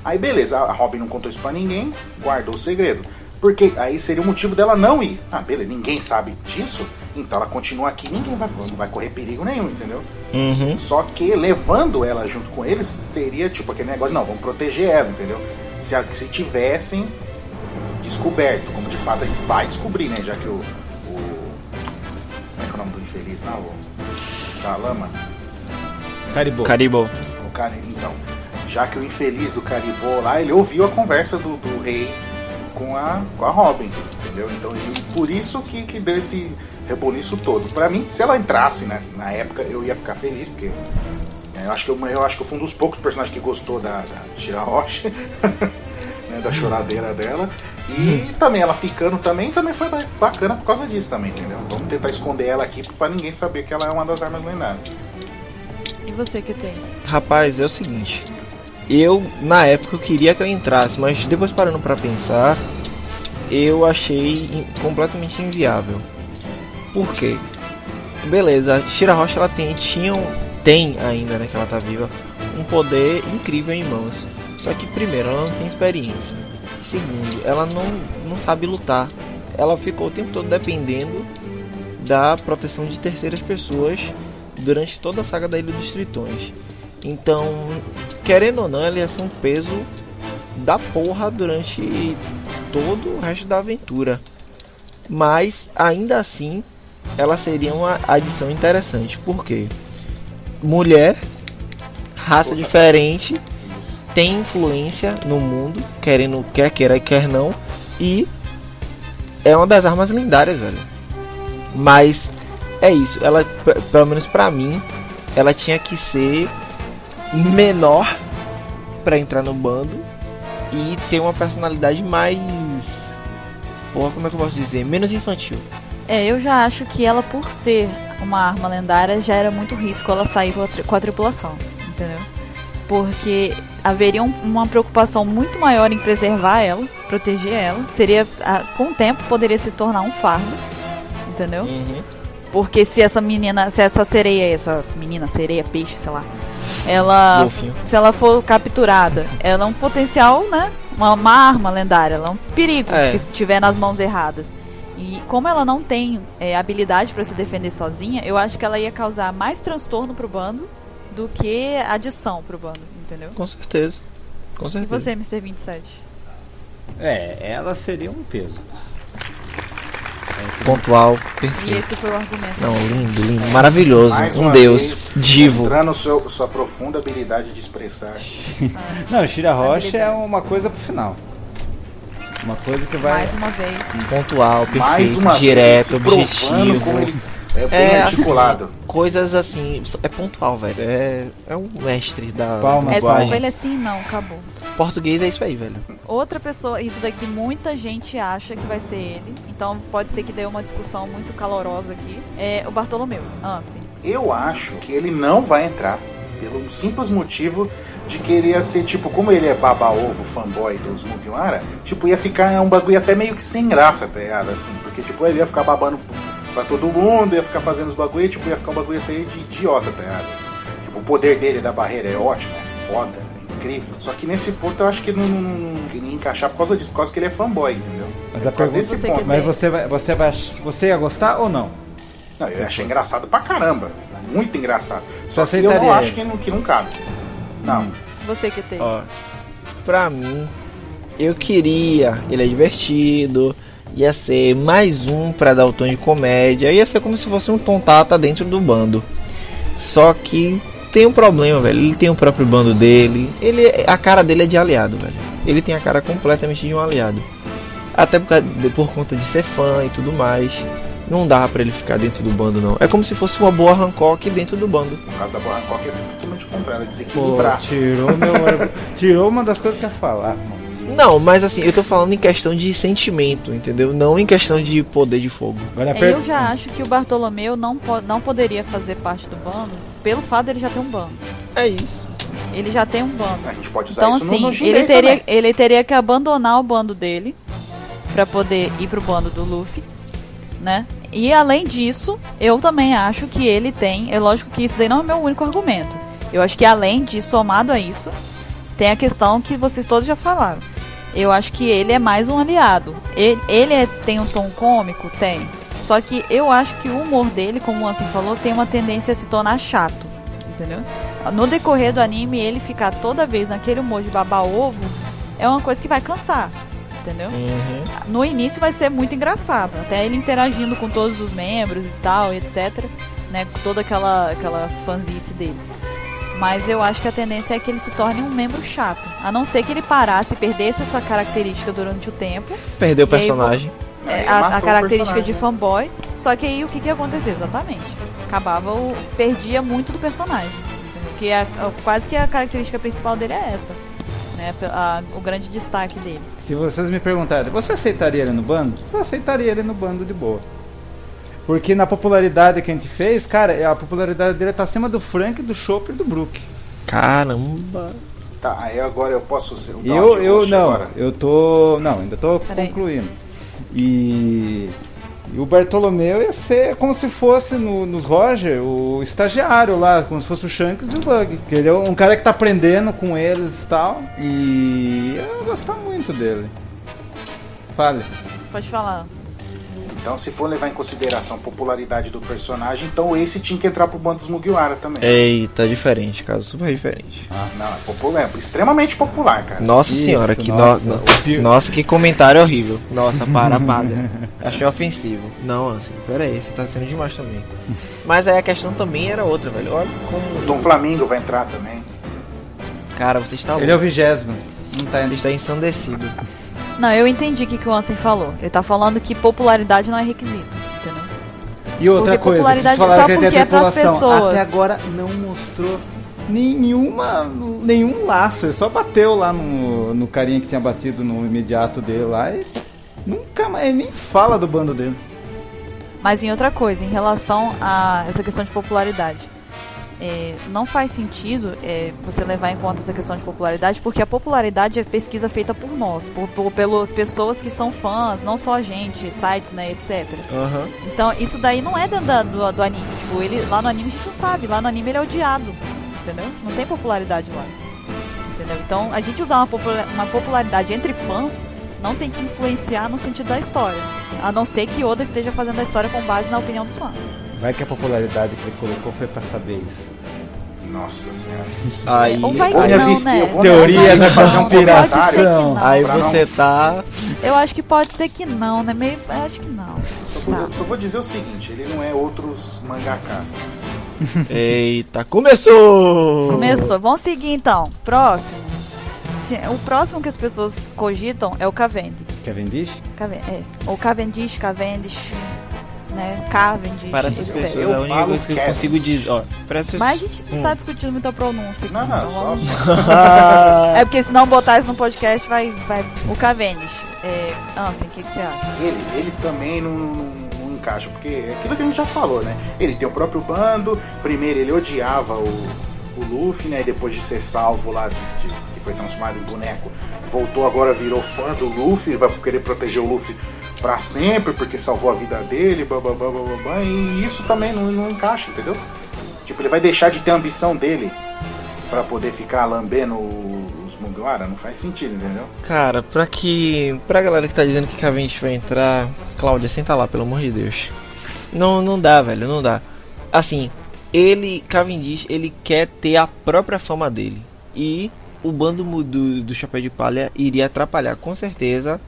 Aí beleza, a Robin não contou isso pra ninguém, guardou o segredo. Porque aí seria o motivo dela não ir. Ah, beleza, ninguém sabe disso, então ela continua aqui, ninguém vai, não vai correr perigo nenhum, entendeu? Uhum. Só que levando ela junto com eles, teria tipo aquele negócio, não, vamos proteger ela, entendeu? Se, se tivessem descoberto, como de fato a gente vai descobrir, né? Já que o como é que é o nome do infeliz lá? O, da lama? Caribou. Caribou. O cara, então. já que o infeliz do Caribou lá, ele ouviu a conversa do, do rei com a, com a Robin, entendeu? Então, e por isso que, que deu esse reboliço todo. Pra mim, se ela entrasse né, na época, eu ia ficar feliz, porque é, eu, acho que eu, eu acho que eu fui um dos poucos personagens que gostou da, da Shira Rocha, né, da choradeira dela. E também ela ficando também, também foi bacana por causa disso também, entendeu? Vamos tentar esconder ela aqui pra ninguém saber que ela é uma das armas lendárias. E você que tem? Rapaz, é o seguinte. Eu, na época, eu queria que ela entrasse, mas depois parando pra pensar, eu achei completamente inviável. Por quê? Beleza, Shira Rocha ela tem, tinha, tem ainda, né, que ela tá viva, um poder incrível em mãos. Só que primeiro, ela não tem experiência. Segundo, ela não, não sabe lutar. Ela ficou o tempo todo dependendo da proteção de terceiras pessoas durante toda a saga da Ilha dos Tritões. Então, querendo ou não, ela ia ser um peso da porra durante todo o resto da aventura. Mas ainda assim, ela seria uma adição interessante. porque Mulher, raça diferente, tem influência no mundo, querendo quer queira quer não, e é uma das armas lendárias, velho. Mas é isso, ela pelo menos para mim, ela tinha que ser menor para entrar no bando e ter uma personalidade mais. Porra, como é que eu posso dizer? Menos infantil. É, eu já acho que ela, por ser uma arma lendária, já era muito risco ela sair com a tripulação, entendeu? Porque haveria uma preocupação muito maior em preservar ela, proteger ela. Seria, com o tempo, poderia se tornar um fardo, entendeu? Uhum. Porque se essa menina, se essa sereia, essas meninas, sereia, peixe, sei lá, ela, se ela for capturada, ela é um potencial, né? Uma, uma arma lendária, ela é um perigo é. se tiver nas mãos erradas. E como ela não tem é, habilidade para se defender sozinha, eu acho que ela ia causar mais transtorno pro bando do que adição pro bando, entendeu? Com certeza. Com certeza. E você, Mr. 27? É, ela seria um peso pontual, perfeito. E esse foi o argumento. Não, lindo, lindo, maravilhoso, Mais um deus, vez, divo. Mostrando seu, sua profunda habilidade de expressar. Não, Shira Rocha é uma coisa pro final. Uma coisa que vai. Mais uma vez. Pontual, perfeito, Mais uma direto, vez, objetivo. Como ele é bem é, articulado. Assim, coisas assim, é pontual, velho. É, é um mestre da. Palmas, é ele assim, não, acabou. Português é isso aí, velho. Outra pessoa, isso daqui muita gente acha que vai ser ele. Então pode ser que dê uma discussão muito calorosa aqui. É o Bartolomeu. Ah, sim. Eu acho que ele não vai entrar. Pelo simples motivo de querer ser, tipo, como ele é baba-ovo, fanboy dos Mugiwara, tipo, ia ficar um bagulho até meio que sem graça, tá ligado? Assim, porque, tipo, ele ia ficar babando pra todo mundo, ia ficar fazendo os bagulho, tipo, ia ficar um bagulho até de idiota, tá ligado? Assim. Tipo, o poder dele da barreira é ótimo, é foda, é incrível. Só que nesse ponto eu acho que não, não, não, não ia encaixar por causa disso, por causa que ele é fanboy, entendeu? Mas a pergunta desse ponto. Mas você vai, você vai. Você ia gostar ou não? Não, eu achei engraçado pra caramba. Muito engraçado. Só que eu não acho que não, que não cabe. Não. Hum. Você que tem. Ó, pra mim, eu queria. Ele é divertido ia ser mais um para dar o tom de comédia, ia ser como se fosse um tontata dentro do bando. Só que tem um problema, velho. Ele tem o próprio bando dele. Ele, a cara dele é de aliado, velho. Ele tem a cara completamente de um aliado. Até por, por conta de ser fã e tudo mais. Não dá para ele ficar dentro do bando, não. É como se fosse uma boa Hancock dentro do bando. No caso da boa Hancock é ser totalmente contrário, é desequilibrar. Pô, tirou, meu... tirou uma das coisas que eu ia falar, mano. Não, mas assim, eu tô falando em questão de sentimento, entendeu? Não em questão de poder de fogo. É, eu já acho que o Bartolomeu não, po não poderia fazer parte do bando pelo fato dele já ter um bando. É isso. Ele já tem um bando. A gente pode usar então, isso assim, no, no ele teria, ele teria que abandonar o bando dele para poder ir pro bando do Luffy, né? E além disso, eu também acho que ele tem. É lógico que isso daí não é meu único argumento. Eu acho que além de somado a isso, tem a questão que vocês todos já falaram eu acho que ele é mais um aliado. Ele, ele é, tem um tom cômico? Tem. Só que eu acho que o humor dele, como o Ansem falou, tem uma tendência a se tornar chato. Entendeu? No decorrer do anime, ele ficar toda vez naquele humor de babar ovo é uma coisa que vai cansar. Entendeu? Uhum. No início vai ser muito engraçado. Até ele interagindo com todos os membros e tal, etc. Né? Com toda aquela, aquela fanzice dele. Mas eu acho que a tendência é que ele se torne um membro chato. A não ser que ele parasse e perdesse essa característica durante o tempo. Perdeu o personagem. é, Aí a, a característica de fanboy. Só que aí o que, que ia acontecer exatamente? Acabava o. perdia muito do personagem. Que é, é quase que a característica principal dele é essa. Né? A- o grande destaque dele. Se vocês me perguntarem, você aceitaria ele no bando? Eu aceitaria ele no bando de boa. Porque na popularidade que a gente fez, cara, a popularidade dele tá acima do Frank, do Chopper e do Brook. Caramba. Tá, aí agora eu posso ser o Eu, eu não, agora. eu tô. Não, ainda tô Peraí. concluindo. E, e o Bartolomeu ia ser como se fosse no, nos Roger, o estagiário lá, como se fosse o Shanks e o Bug. Que ele é um cara que tá aprendendo com eles e tal. E eu gostar muito dele. Fale. Pode falar, Anson. Então, se for levar em consideração a popularidade do personagem, então esse tinha que entrar pro bando dos Mugiwara também. Eita, diferente, caso super diferente. Não, é popular, é extremamente popular, cara. Nossa Isso, senhora, que nossa, no- o no- nossa, que comentário horrível. Nossa, para, para. Achei ofensivo. Não, assim, pera aí, você tá sendo demais também. Mas aí a questão também era outra, velho. Olha como. Dom Flamingo vai entrar também. Cara, você está Ele é o vigésimo. Não tá Você está ensandecido. Não, eu entendi o que, que o Ansem falou. Ele tá falando que popularidade não é requisito, entendeu? E outra Porque coisa, popularidade só porque é pras pessoas. Até agora não mostrou nenhuma, nenhum laço. Ele só bateu lá no, no carinha que tinha batido no imediato dele lá e nunca mais ele nem fala do bando dele. Mas em outra coisa, em relação a essa questão de popularidade. É, não faz sentido é, você levar em conta essa questão de popularidade, porque a popularidade é pesquisa feita por nós, por, por- pelas pessoas que são fãs, não só a gente, sites, né, etc. Aham. Então, isso daí não é dentro da- do, do anime. Tipo, ele, lá no anime a gente não sabe. Lá no anime ele é odiado. Entendeu? Não tem popularidade lá. Entendeu? Então, a gente usar uma, popula- uma popularidade entre fãs não tem que influenciar no sentido da história. A não ser que Oda esteja fazendo a história com base na opinião dos fãs. Vai que a popularidade que ele colocou foi pra saber isso. Nossa senhora. Aí, Ou vai vou que não, abster, né? vou Teoria da um conspiração. Não. aí pra não- você tá. Eu acho que pode ser que não, né? Meio, eu acho que não. Só vou, Tá. só vou dizer o seguinte, ele não é outros mangakas. Eita, começou! Começou. Vamos seguir então. Próximo. O próximo que as pessoas cogitam é o Cavendish. Cavendish? Caven- é. Ou Cavendish, Cavendish, né? Cavendish, Para essas etc. pessoas, Eu a única falo coisa que eu consigo dizer. Ó, para essas Mas a gente não Hum. tá discutindo muito a pronúncia aqui. Não, não, então só, vamos- só. É porque se não botar isso no podcast, vai. vai... O Cavendish. É... Ansem, o que, que você acha? Ele, ele também não, não, não encaixa, porque é aquilo que a gente já falou, né? Ele tem o próprio bando, primeiro ele odiava o, o Luffy, né? E depois de ser salvo lá, de, de- que foi transformado em boneco, voltou agora, virou fã do Luffy, vai querer proteger o Luffy pra sempre, porque salvou a vida dele, bababá, bababá, e isso também não, não encaixa, entendeu? Tipo, ele vai deixar de ter a ambição dele pra poder ficar lambendo os Mugiwara? Não faz sentido, entendeu? Cara, pra que. Pra galera que tá dizendo que Cavendish vai entrar. Cláudia, senta lá, pelo amor de Deus. Não, não dá, velho, não dá. Assim, ele, Cavendish, ele quer ter a própria fama dele. E o bando do, do Chapéu de Palha iria atrapalhar, com certeza,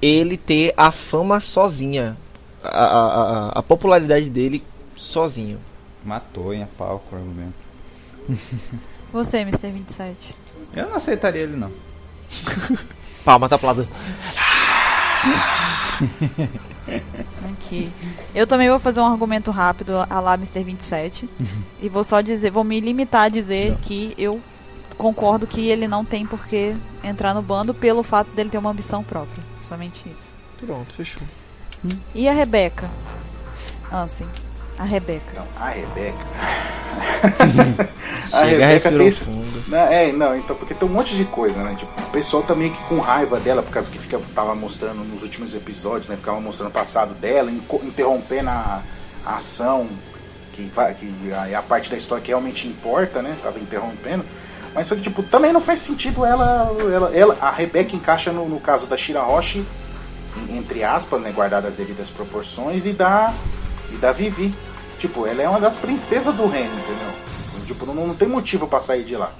ele ter a fama sozinha. A, a, a, a popularidade dele sozinho. Matou em a pau com o argumento. Você, Mr. 27. Eu não aceitaria ele não. Palmas, aplausos. Aqui. Eu também vou fazer um argumento rápido a lá Mr. 27. e vou só dizer, vou me limitar a dizer que eu concordo que ele não tem por que entrar no bando pelo fato dele ter uma ambição própria. Somente isso. Pronto, fechou. E a Rebeca? Ansem. A Rebeca. Não, a Rebeca. a Chega, Rebeca tem esse. fundo. Não, é, não, então, porque tem um monte de coisa, né? Tipo, o pessoal tá meio que com raiva dela, por causa que fica, tava mostrando nos últimos episódios, né? Ficava mostrando o passado dela, interrompendo a, a ação, que, vai, que a, a parte da história que realmente importa, né? Tava interrompendo. Mas só que, tipo, também não faz sentido ela. ela, ela a Rebeca encaixa no, no caso da Shirahoshi, entre aspas, né? Guardadas as devidas proporções, e da. E da Vivi. Tipo, ela é uma das princesas do reino, entendeu? Tipo, não, não tem motivo pra sair de lá.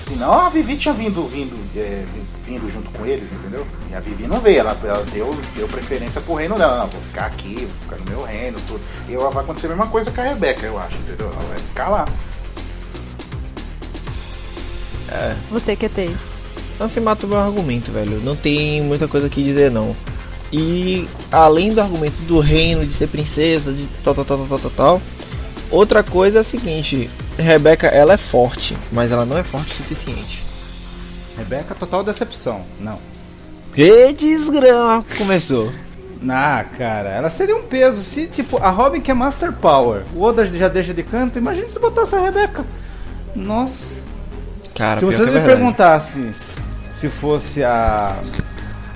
Senão a Vivi tinha vindo, vindo, é, vindo junto com eles, entendeu? E a Vivi não veio, ela, ela deu, deu preferência pro reino dela. Não, vou ficar aqui, vou ficar no meu reino, tudo. E vai acontecer a mesma coisa com a Rebeca, eu acho, entendeu? Ela vai ficar lá. É. Você que tem. Então você matou meu argumento, velho. Não tem muita coisa que dizer não. E além do argumento do reino, de ser princesa, de tal, tal, tal, tal, tal, tal. Outra coisa é a seguinte, Rebeca, ela é forte, mas ela não é forte o suficiente. Rebeca, total decepção. Não. Que desgrama começou. Ah, cara, ela seria um peso. Se, tipo, a Robin que é Master Power, o Oda já deixa de canto, imagina se botasse a Rebeca. Nossa. Cara, se vocês que é me verdade. perguntassem se fosse a.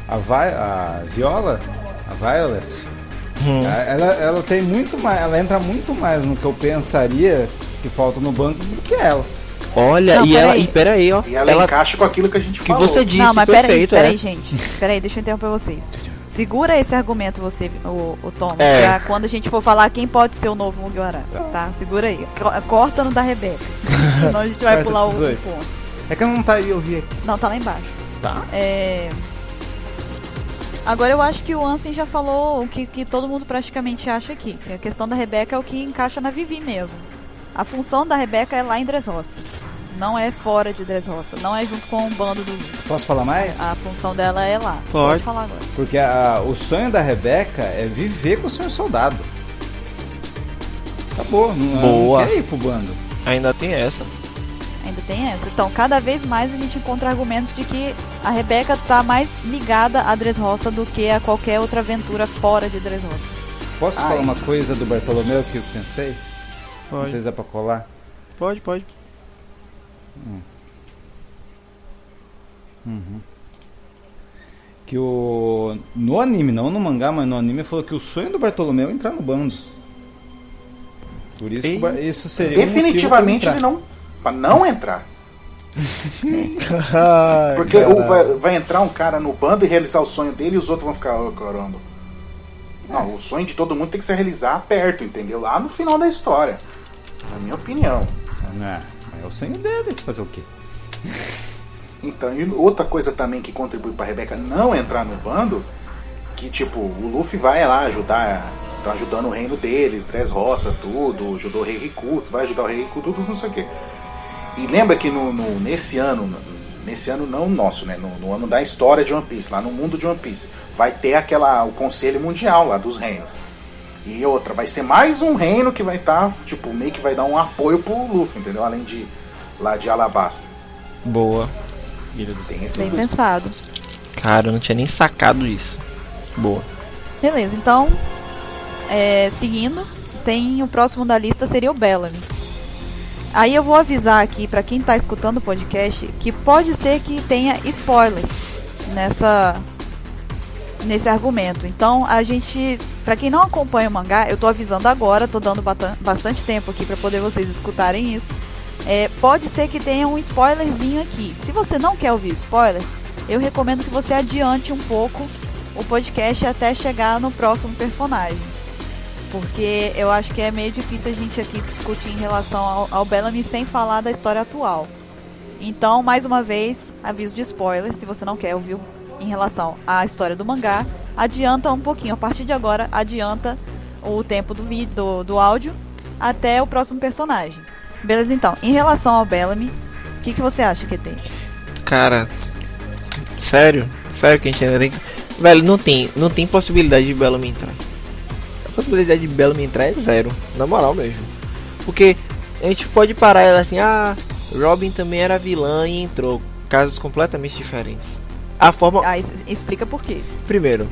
A, Vi, a Viola, a Violet, Hum. ela, ela tem muito mais. Ela entra muito mais no que eu pensaria que falta no banco do que ela. Olha, Não, e pera ela, aí. e pera aí, ó. E ela, ela encaixa com aquilo que a gente que falou. você disse, não, mas peraí, perfeito, peraí, é. gente. Peraí, deixa eu interromper vocês. Segura esse argumento, você, o, o Thomas, É. pra quando a gente for falar quem pode ser o novo Mugiwara. Tá, segura aí. Co- Corta no da Rebeca. Senão a gente vai pular o, o 18. ponto. É que não tá aí, eu vi aqui. Não, tá lá embaixo. Tá. É... Agora eu acho que o Ansem já falou o que, que todo mundo praticamente acha aqui. Que a questão da Rebeca é o que encaixa na Vivi mesmo. A função da Rebeca é lá em Dressrosa. Não é fora de Dressrosa. Não é junto com o bando do. Posso falar mais? A função dela é lá. Pode. falar agora. Porque a- o sonho da Rebeca é viver com o sonho soldado. Acabou, não, Boa. não quer ir pro bando. Ainda tem essa. Ainda tem essa. Então, cada vez mais a gente encontra argumentos de que a Rebeca tá mais ligada a Dressrosa do que a qualquer outra aventura fora de Dressrosa. Posso Ai. falar uma coisa do Bartolomeu que eu pensei? Não sei Pode, se dá pra colar. pode, pode. Que o. No anime, não no mangá, mas no anime falou que o sonho do Bartolomeu é entrar no bando. Por isso, que isso seria. um Definitivamente ele motivo não. Pra não entrar. Ai, Porque vai, vai entrar um cara no bando e realizar o sonho dele e os outros vão ficar, ô caramba. Não, o sonho de todo mundo tem que se realizar perto, entendeu? Lá no final da história. Na minha opinião. É, é o sonho dele, fazer o quê? Então, e outra coisa também que contribui pra Rebeca não entrar no bando, que tipo, o Luffy vai lá ajudar, tá ajudando o reino deles, Dressrosa, tudo, ajudou o Rei Riku, vai ajudar o Rei Riku, tudo, não sei o quê. E lembra que no, no- nesse ano, nesse ano não nosso, né, no, no ano da história de One Piece, lá no mundo de One Piece, vai ter aquela, o Conselho Mundial lá dos reinos. E outra, vai ser mais um reino que vai estar, tipo, meio que vai dar um apoio pro Luffy, entendeu? Além de lá de Alabasta. Boa. Bem pensado. Cara, eu não tinha nem sacado isso. Boa. Beleza, então, é, seguindo, tem o próximo da lista seria o Bellamy. Aí eu vou avisar aqui pra quem tá escutando o podcast que pode ser que tenha spoiler nessa nesse argumento. Então, a gente, Pra quem não acompanha o mangá, eu tô avisando agora, tô dando bastante tempo aqui pra poder vocês escutarem isso. É, pode ser que tenha um spoilerzinho aqui. Se você não quer ouvir spoiler, eu recomendo que você adiante um pouco o podcast até chegar no próximo personagem. Porque eu acho que é meio difícil a gente aqui discutir em relação ao, ao Bellamy sem falar da história atual. Então, mais uma vez, aviso de spoiler, se você não quer ouvir em relação à história do mangá, adianta um pouquinho. A partir de agora, adianta o tempo do vídeo, do, do áudio, até o próximo personagem. Beleza, então. Em relação ao Bellamy, o que, que você acha que tem? Cara, sério? Sério que a gente ainda tem. Velho, não tem, não tem possibilidade de Bellamy entrar. A possibilidade de Bellamy entrar é zero, na moral mesmo. Porque a gente pode parar ela assim, ah, Robin também era vilã e entrou. Casos completamente diferentes. A forma. Ah, isso, explica por quê. Primeiro,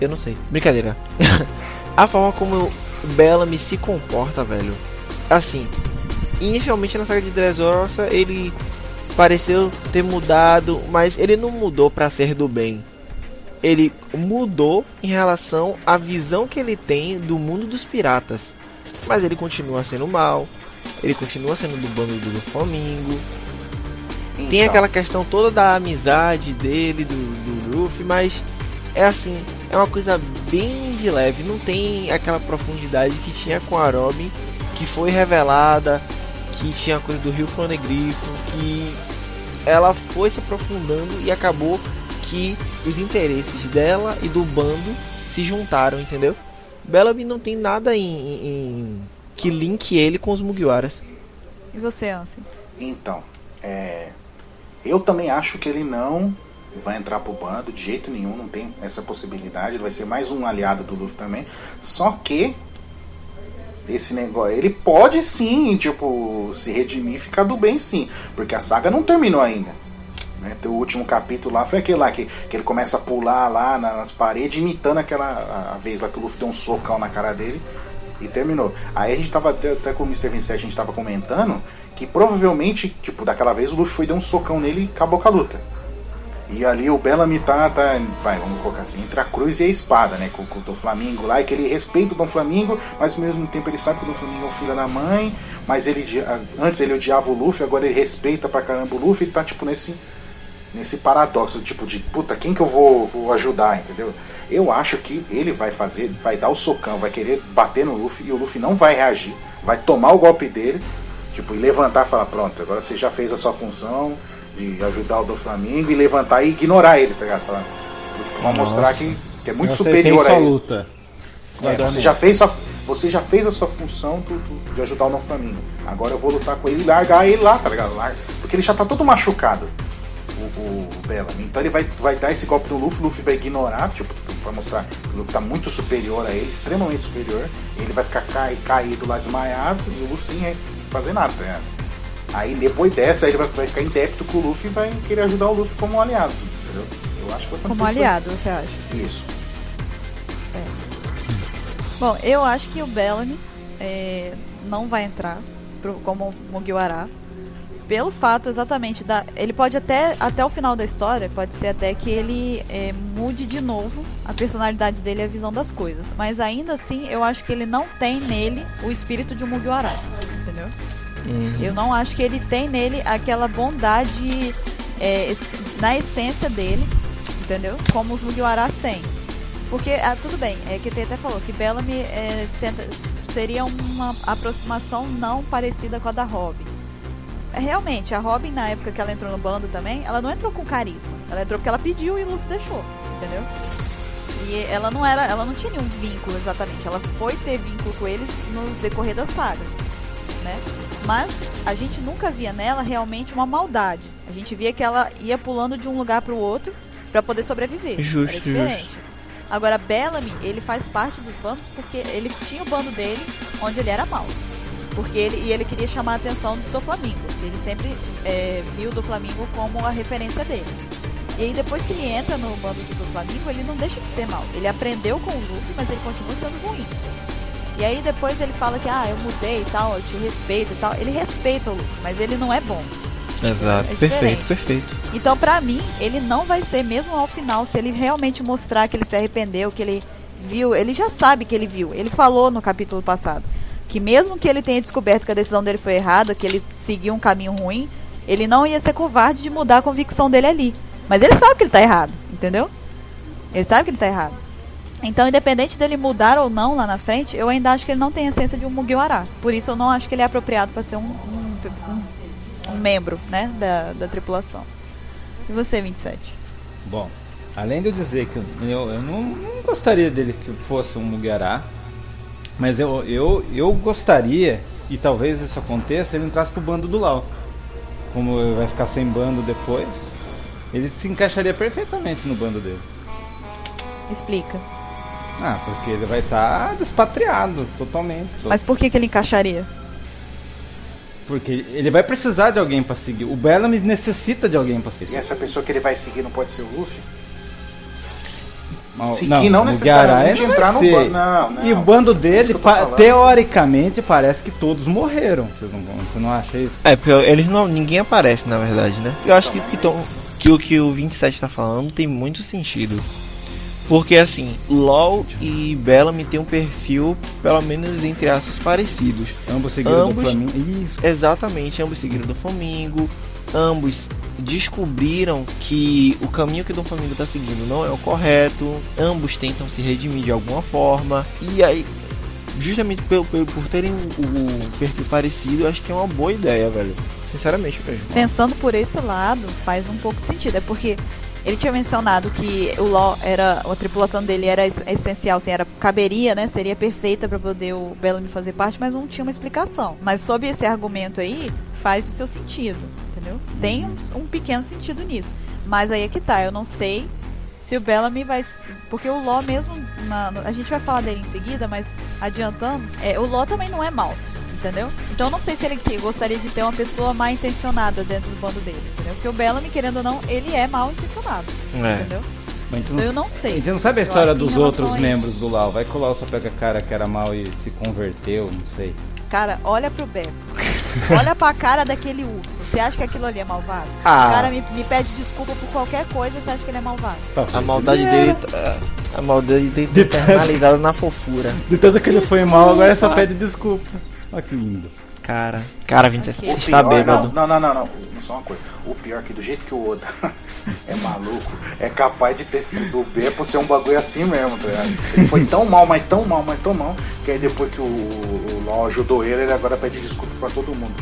eu não sei. Brincadeira. a forma como o Bellamy se comporta, velho. Assim, inicialmente na saga de Dressrosa ele pareceu ter mudado, mas ele não mudou pra ser do bem. Ele mudou em relação à visão que ele tem do mundo dos piratas. Mas ele continua sendo mal. Ele continua sendo do bando do Flamingo. Tem Então, aquela questão toda da amizade dele, do, do Luffy, mas é assim, é uma coisa bem de leve, não tem aquela profundidade que tinha com a Robin, que foi revelada, que tinha a coisa do Rio Flonegrifo, que ela foi se aprofundando e acabou que os interesses dela e do bando se juntaram, entendeu? Bellamy não tem nada em, em- em- que linke ele com os Mugiwaras. E você, Ansem? Então, é, Eu também acho que ele não vai entrar pro bando de jeito nenhum, não tem essa possibilidade. Ele vai ser mais um aliado do Luffy também. Só que esse negócio, ele pode sim, tipo, se redimir e ficar do bem sim, porque a saga não terminou ainda. Né? O último capítulo lá foi aquele lá que, que ele começa a pular lá nas paredes, imitando aquela a vez lá que o Luffy deu um socão na cara dele e terminou. Aí a gente tava até, até com o Mr. 27, a gente tava comentando que provavelmente, tipo, daquela vez o Luffy foi dar um socão nele e acabou com a luta. E ali o Bellamy tá, tá, vai, vamos colocar assim, entre a cruz e a espada, né? Com, com o Dom Flamingo lá, e que ele respeita o Dom Flamingo, mas ao mesmo tempo ele sabe que o Dom Flamingo é um filho da mãe, mas ele antes ele odiava o Luffy, agora ele respeita pra caramba o Luffy e tá tipo nesse, nesse paradoxo, tipo de puta, quem que eu vou, vou ajudar, entendeu? Eu acho que ele vai fazer, vai dar o socão, vai querer bater no Luffy e o Luffy não vai reagir, vai tomar o golpe dele, tipo, e levantar e falar, pronto, agora você já fez a sua função, de ajudar o do Flamengo e levantar e ignorar ele, tá ligado? Falando, tipo, pra mostrar que, que é muito Eu superior a ele. luta. É, você, já fez sua, você já fez a sua função tu, tu, de ajudar o Flamengo. Agora eu vou lutar com ele e largar ele lá, tá ligado? Larga, porque ele já tá todo machucado, o, o Bellamy. Então ele vai, vai dar esse golpe no Luffy, o Luffy vai ignorar, tipo, pra mostrar que o Luffy tá muito superior a ele, extremamente superior. Ele vai ficar cai, caído lá, desmaiado, e o Luffy sem fazer nada, ligado? Aí depois dessa, ele vai, vai ficar em débito com o Luffy e vai querer ajudar o Luffy como um aliado. Entendeu? Eu acho que vai acontecer Como isso aliado, você acha? Isso. Certo. Bom, eu acho que o Bellamy é, não vai entrar pro, como Mugiwara. Pelo fato exatamente da. Ele pode até. Até o final da história, pode ser até que ele é, mude de novo a personalidade dele e a visão das coisas. Mas ainda assim, eu acho que ele não tem nele o espírito de um Mugiwara. Entendeu? Eu não acho que ele tem nele aquela bondade é, na essência dele, entendeu? Como os Mugiwaras têm. Porque, ah, tudo bem, é que até falou que Bellamy é, tenta- seria uma aproximação não parecida com a da Robin. É, Realmente, a Robin, na época que ela entrou no bando também, ela não entrou com carisma. Ela entrou porque ela pediu e o Luffy deixou, entendeu? E ela não era, ela não tinha nenhum vínculo exatamente. Ela foi ter vínculo com eles no decorrer das sagas, né? Mas a gente nunca via nela realmente uma maldade. A gente via que ela ia pulando de um lugar para o outro para poder sobreviver. Justo, Era diferente. Agora Bellamy, ele faz parte dos bandos porque ele tinha o bando dele onde ele era mau. Porque ele, e ele queria chamar a atenção do Flamengo. Ele sempre é, viu o do Flamengo como a referência dele. E aí depois que ele entra no bando do Flamengo, ele não deixa de ser mal. Ele aprendeu com o Luffy, mas ele continua sendo ruim. E aí depois ele fala que, ah, eu mudei e tal, eu te respeito e tal. Ele respeita o Luffy, mas ele não é bom. Exato, É perfeito, perfeito. Então, pra mim, ele não vai ser, mesmo ao final, se ele realmente mostrar que ele se arrependeu, que ele viu, ele já sabe que ele viu. Ele falou no capítulo passado que mesmo que ele tenha descoberto que a decisão dele foi errada, que ele seguiu um caminho ruim, ele não ia ser covarde de mudar a convicção dele ali. Mas ele sabe que ele tá errado, entendeu? Ele sabe que ele tá errado. Então, independente dele mudar ou não lá na frente, eu ainda acho que ele não tem a essência de um Mugiwara. Por isso, eu não acho que ele é apropriado para ser um, um, um- um membro né, da, da tripulação. E você, 27? Bom, além de eu dizer que eu, eu não, não gostaria dele que fosse um Mugiará, mas eu, eu, eu gostaria, e talvez isso aconteça, ele entrasse pro bando do Lau. Como ele vai ficar sem bando depois, ele se encaixaria perfeitamente no bando dele. Explica. Ah, porque ele vai estar despatriado totalmente. Mas por que, que ele encaixaria? Porque ele vai precisar de alguém pra seguir. O Bellamy necessita de alguém pra E seguir. essa pessoa que ele vai seguir não pode ser o Luffy? Seguir não o necessariamente ele entrar no bando. Não, não. E o bando É dele, pa- falando. teoricamente, parece que todos morreram. Vocês não, você não acha isso? É, porque eles não. Ninguém aparece, na verdade, né? Eu acho que, que, tom- que o que o 27 tá falando tem muito sentido. Porque assim, LOL e Bellamy tem um perfil, pelo menos entre aspas, parecidos. Ambos seguiram do Ambos- Flamengo. Isso. Exatamente, ambos seguiram do Flamengo, ambos descobriram que o caminho que Dom Flamengo está seguindo não é o correto, ambos tentam se redimir de alguma forma, e aí, justamente pelo, pelo- por terem o, perfil parecido, acho que é uma boa ideia, velho. Sinceramente mesmo. Pensando por esse lado, faz um pouco de sentido. É porque ele tinha mencionado que o Law era. A tripulação dele era es- essencial, assim, era, caberia, né? Seria perfeita para poder o Bellamy fazer parte, mas não tinha uma explicação. Mas sob esse argumento aí, faz o seu sentido. Entendeu? Tem um, um pequeno sentido nisso. Mas aí é que tá, eu não sei se o Bellamy vai. Porque o Ló mesmo. na- a gente vai falar dele em seguida, mas adiantando, é, o Ló também não é mal. Entendeu? Então eu não sei se ele que- gostaria de ter uma pessoa mal intencionada dentro do bando dele, entendeu? Porque o Bellamy, querendo ou não, ele é mal intencionado, É. entendeu? A Então eu não, não a sei. gente não sabe a história que dos outros a membros do Lau. Vai colar o só pega cara que era mal e se converteu, não sei. Cara, olha pro Beppo. olha pra cara daquele urso. Você acha que aquilo ali é malvado? Ah. O cara me, me pede desculpa por qualquer coisa, você acha que ele é malvado? A maldade era. dele. tá- A maldade dele De tá tanto- internalizada na fofura. De tanto que ele foi mal, agora só pede desculpa. Olha que lindo. Cara. Cara, 27 Ok. O você tá pior, não, bêbado. não, não, não, não. Só uma coisa. O pior é que do jeito que o Oda é maluco, é capaz de ter sido o Beppo ser um bagulho assim mesmo, tá ligado? Ele foi tão mal, mas tão mal, mas tão mal, que aí depois que o, o LOL ajudou ele, ele agora pede desculpa pra todo mundo.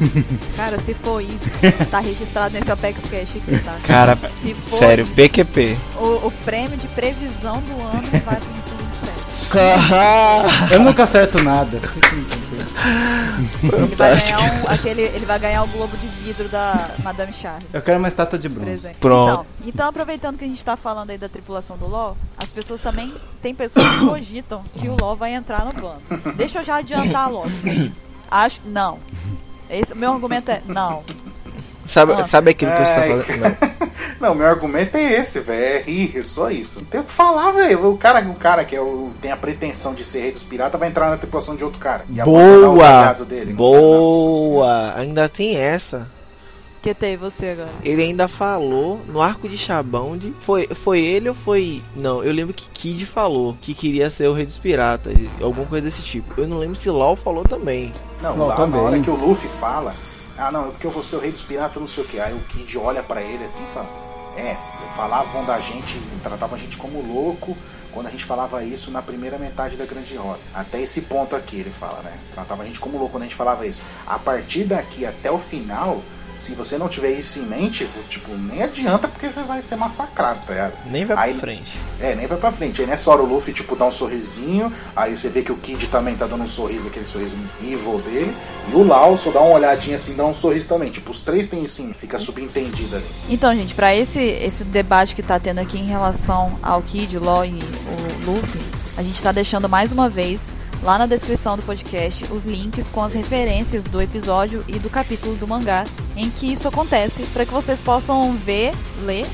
Cara, se for isso, tá registrado nesse Apex Cash aqui, tá? Cara, Se for sério, isso, PQP. o, o prêmio de previsão do ano vai pro Mr. 27. Eu nunca acerto nada. Ele vai ganhar um, aquele, ele vai ganhar o globo de vidro da Madame Charme. Eu quero uma estátua de Por bronze. exemplo. Pronto. Então, então, aproveitando que a gente tá falando aí da tripulação do LoL, as pessoas também. Tem pessoas que cogitam que o LoL vai entrar no bando. Deixa eu já adiantar logo. gente. Acho. Não. Esse, meu argumento é não. Sabe, Nossa. sabe aquilo que você tá Ai. falando? Não. Não, meu argumento é esse, velho. É rir, é só isso. Não tem o que falar, velho. O cara, o cara que é o, tem a pretensão de ser rei dos piratas vai entrar na tripulação de outro cara. E abandonar os Boa! dele. Boa! Ainda tem essa. Que tem você agora? Ele ainda falou no arco de Shabond. Foi, foi ele ou foi. Não, eu lembro que Kid falou que queria ser o rei dos piratas. Alguma coisa desse tipo. Eu não lembro se Lau falou também. Não, Não, lá também. na hora que o Luffy fala, ah não, é porque eu vou ser o rei dos piratas, não sei o que. Aí o Kid olha pra ele assim e fala, é, falavam da gente, tratavam a gente como louco quando a gente falava isso na primeira metade da grande roda. Até esse ponto aqui ele fala, né? Tratava a gente como louco quando a gente falava isso. A partir daqui até o final, se você não tiver isso em mente, tipo, nem adianta porque você vai ser massacrado, tá ligado? Nem vai Aí- pra frente. É, nem vai pra frente. Aí nessa hora o Luffy, tipo, dá um sorrisinho. Aí você vê que o Kid também tá dando um sorriso, aquele sorriso evil dele. E o Lau só dá uma olhadinha assim, dá um sorriso também. Tipo, os três tem assim, fica subentendido ali. Então, gente, pra esse, esse debate que tá tendo aqui em relação ao Kid, o LoL e o Luffy, a gente tá deixando mais uma vez lá na descrição do podcast os links com as referências do episódio e do capítulo do mangá em que isso acontece, para que vocês possam ver, ler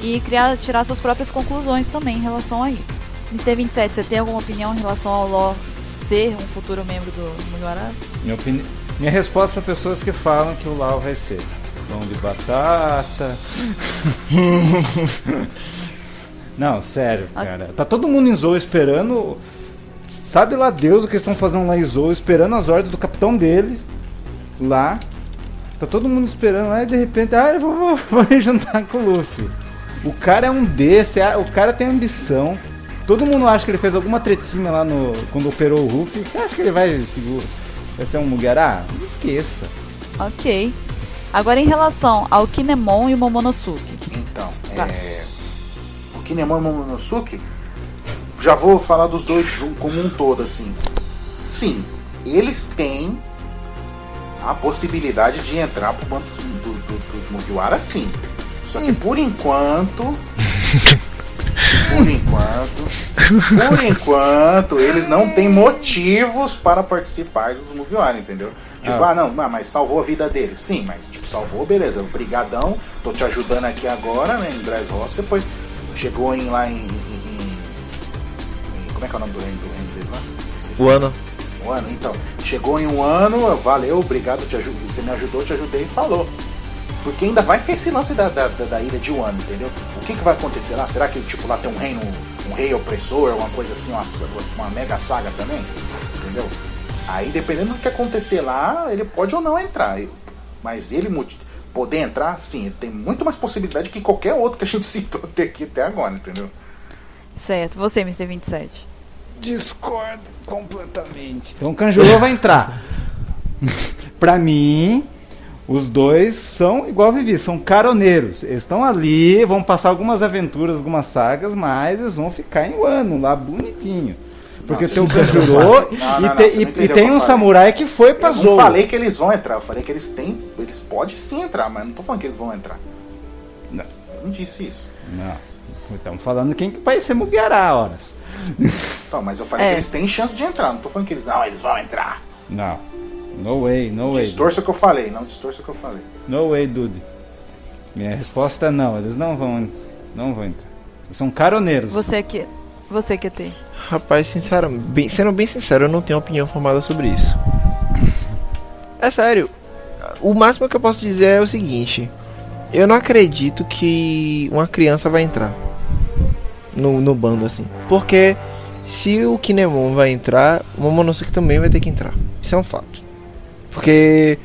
e criar, tirar suas próprias conclusões também em relação a isso. Mr. 27, você tem alguma opinião em relação ao LoL ser um futuro membro do Mugiwaras? Minha, opini... Minha resposta para pessoas que falam que o Lau vai ser pão de batata. Não, sério, cara. Tá todo mundo em Zou esperando. Sabe lá Deus o que eles estão fazendo lá em Zou, esperando as ordens do capitão dele lá. Tá todo mundo esperando lá e de repente, ah, eu vou, vou, vou me juntar com o Luffy. O cara é um desse, o cara tem ambição. Todo mundo acha que ele fez alguma tretinha lá no quando operou o Ruffy. Você acha que ele vai seguro? Vai ser um Mugiará? Esqueça. Ok. Agora em relação ao Kinemon e o Momonosuke. Então, Tá. é. O Kinemon e o Momonosuke, já vou falar dos dois como um todo, assim. Sim, eles têm a possibilidade de entrar pro bando dos, do, do, dos Mugiwara, sim. Só que por enquanto. Por enquanto. Por enquanto, eles não têm motivos para participar dos Mugiwara, entendeu? Tipo, Ah. ah, não, ah, mas salvou a vida deles. Sim, mas tipo, salvou, beleza. Brigadão, tô te ajudando aqui agora, né, em Dressrosa. Depois chegou em lá em- Como é que é o nome do reino, do reino deles lá? Esqueci. O ano. Um ano, então. Chegou em um ano, valeu, obrigado, te aju- você me ajudou, te ajudei e falou. Porque ainda vai ter esse lance da, da, da, da ilha de Wano, entendeu? O que, que vai acontecer lá? Será que tipo, lá tem um reino, um rei opressor, uma coisa assim, uma, uma mega saga também? Entendeu? Aí dependendo do que acontecer lá, ele pode ou não entrar. Mas ele poder entrar, sim, ele tem muito mais possibilidade que qualquer outro que a gente citou até aqui até agora, entendeu? Certo, você, Mr. 27. Discordo completamente. Então o Kanjuro vai entrar. pra mim, os dois são igual a Vivi, são caroneiros. Eles estão ali, vão passar algumas aventuras, algumas sagas, mas eles vão ficar em um ano lá bonitinho. Porque tem o Kanjuro e, tem- e- e um samurai que foi pra Eu não Zou. falei que eles vão entrar, eu falei que eles têm. Eles podem sim entrar, mas não tô falando que eles vão entrar. Não. Eu não disse isso. Não. Estamos falando quem que vai ser Mugiará, horas. Então, mas eu falei É. que eles têm chance de entrar. Não tô falando que eles. Não, eles vão entrar. Não. No way, no way. Distorça o que eu falei, não distorça o que eu falei. No way, dude. Minha resposta é não, eles não vão, não vão entrar. Eles são caroneiros. Você que. Você que tem. Rapaz, sinceramente, bem- sendo bem sincero, eu não tenho opinião formada sobre isso. É sério. O máximo que eu posso dizer é o seguinte: eu não acredito que uma criança vai entrar no, no bando assim. Porque se o Kinemon vai entrar, o Momonosuke também vai ter que entrar. Isso é um fato. Porque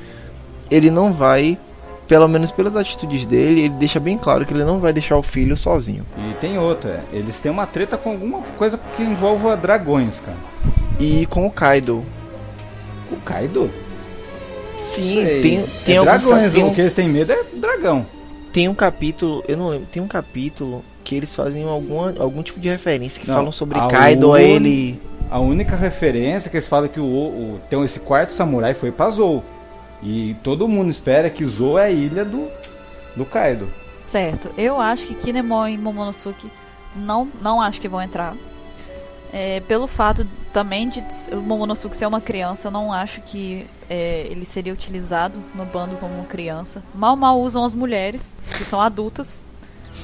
ele não vai, pelo menos pelas atitudes dele, ele deixa bem claro que ele não vai deixar o filho sozinho. E tem outra, eles têm uma treta com alguma coisa que envolva dragões, cara. E com o Kaido. O Kaido? Sim, Sei. tem, tem é alguns dragões, tem um- o que eles têm medo é dragão. Tem um capítulo, eu não lembro, tem um capítulo que eles fazem alguma, algum tipo de referência que Não, falam sobre a Kaido, un- ele. A única referência que eles falam é que o, o tem esse quarto samurai foi pra Zou. E todo mundo espera que Zou é a ilha do, do Kaido. Certo. Eu acho que Kinemon e Momonosuke não, não acho que vão entrar. É, pelo fato também de o Momonosuke ser uma criança, eu não acho que é, ele seria utilizado no bando como uma criança. Mal mal usam as mulheres, que são adultas.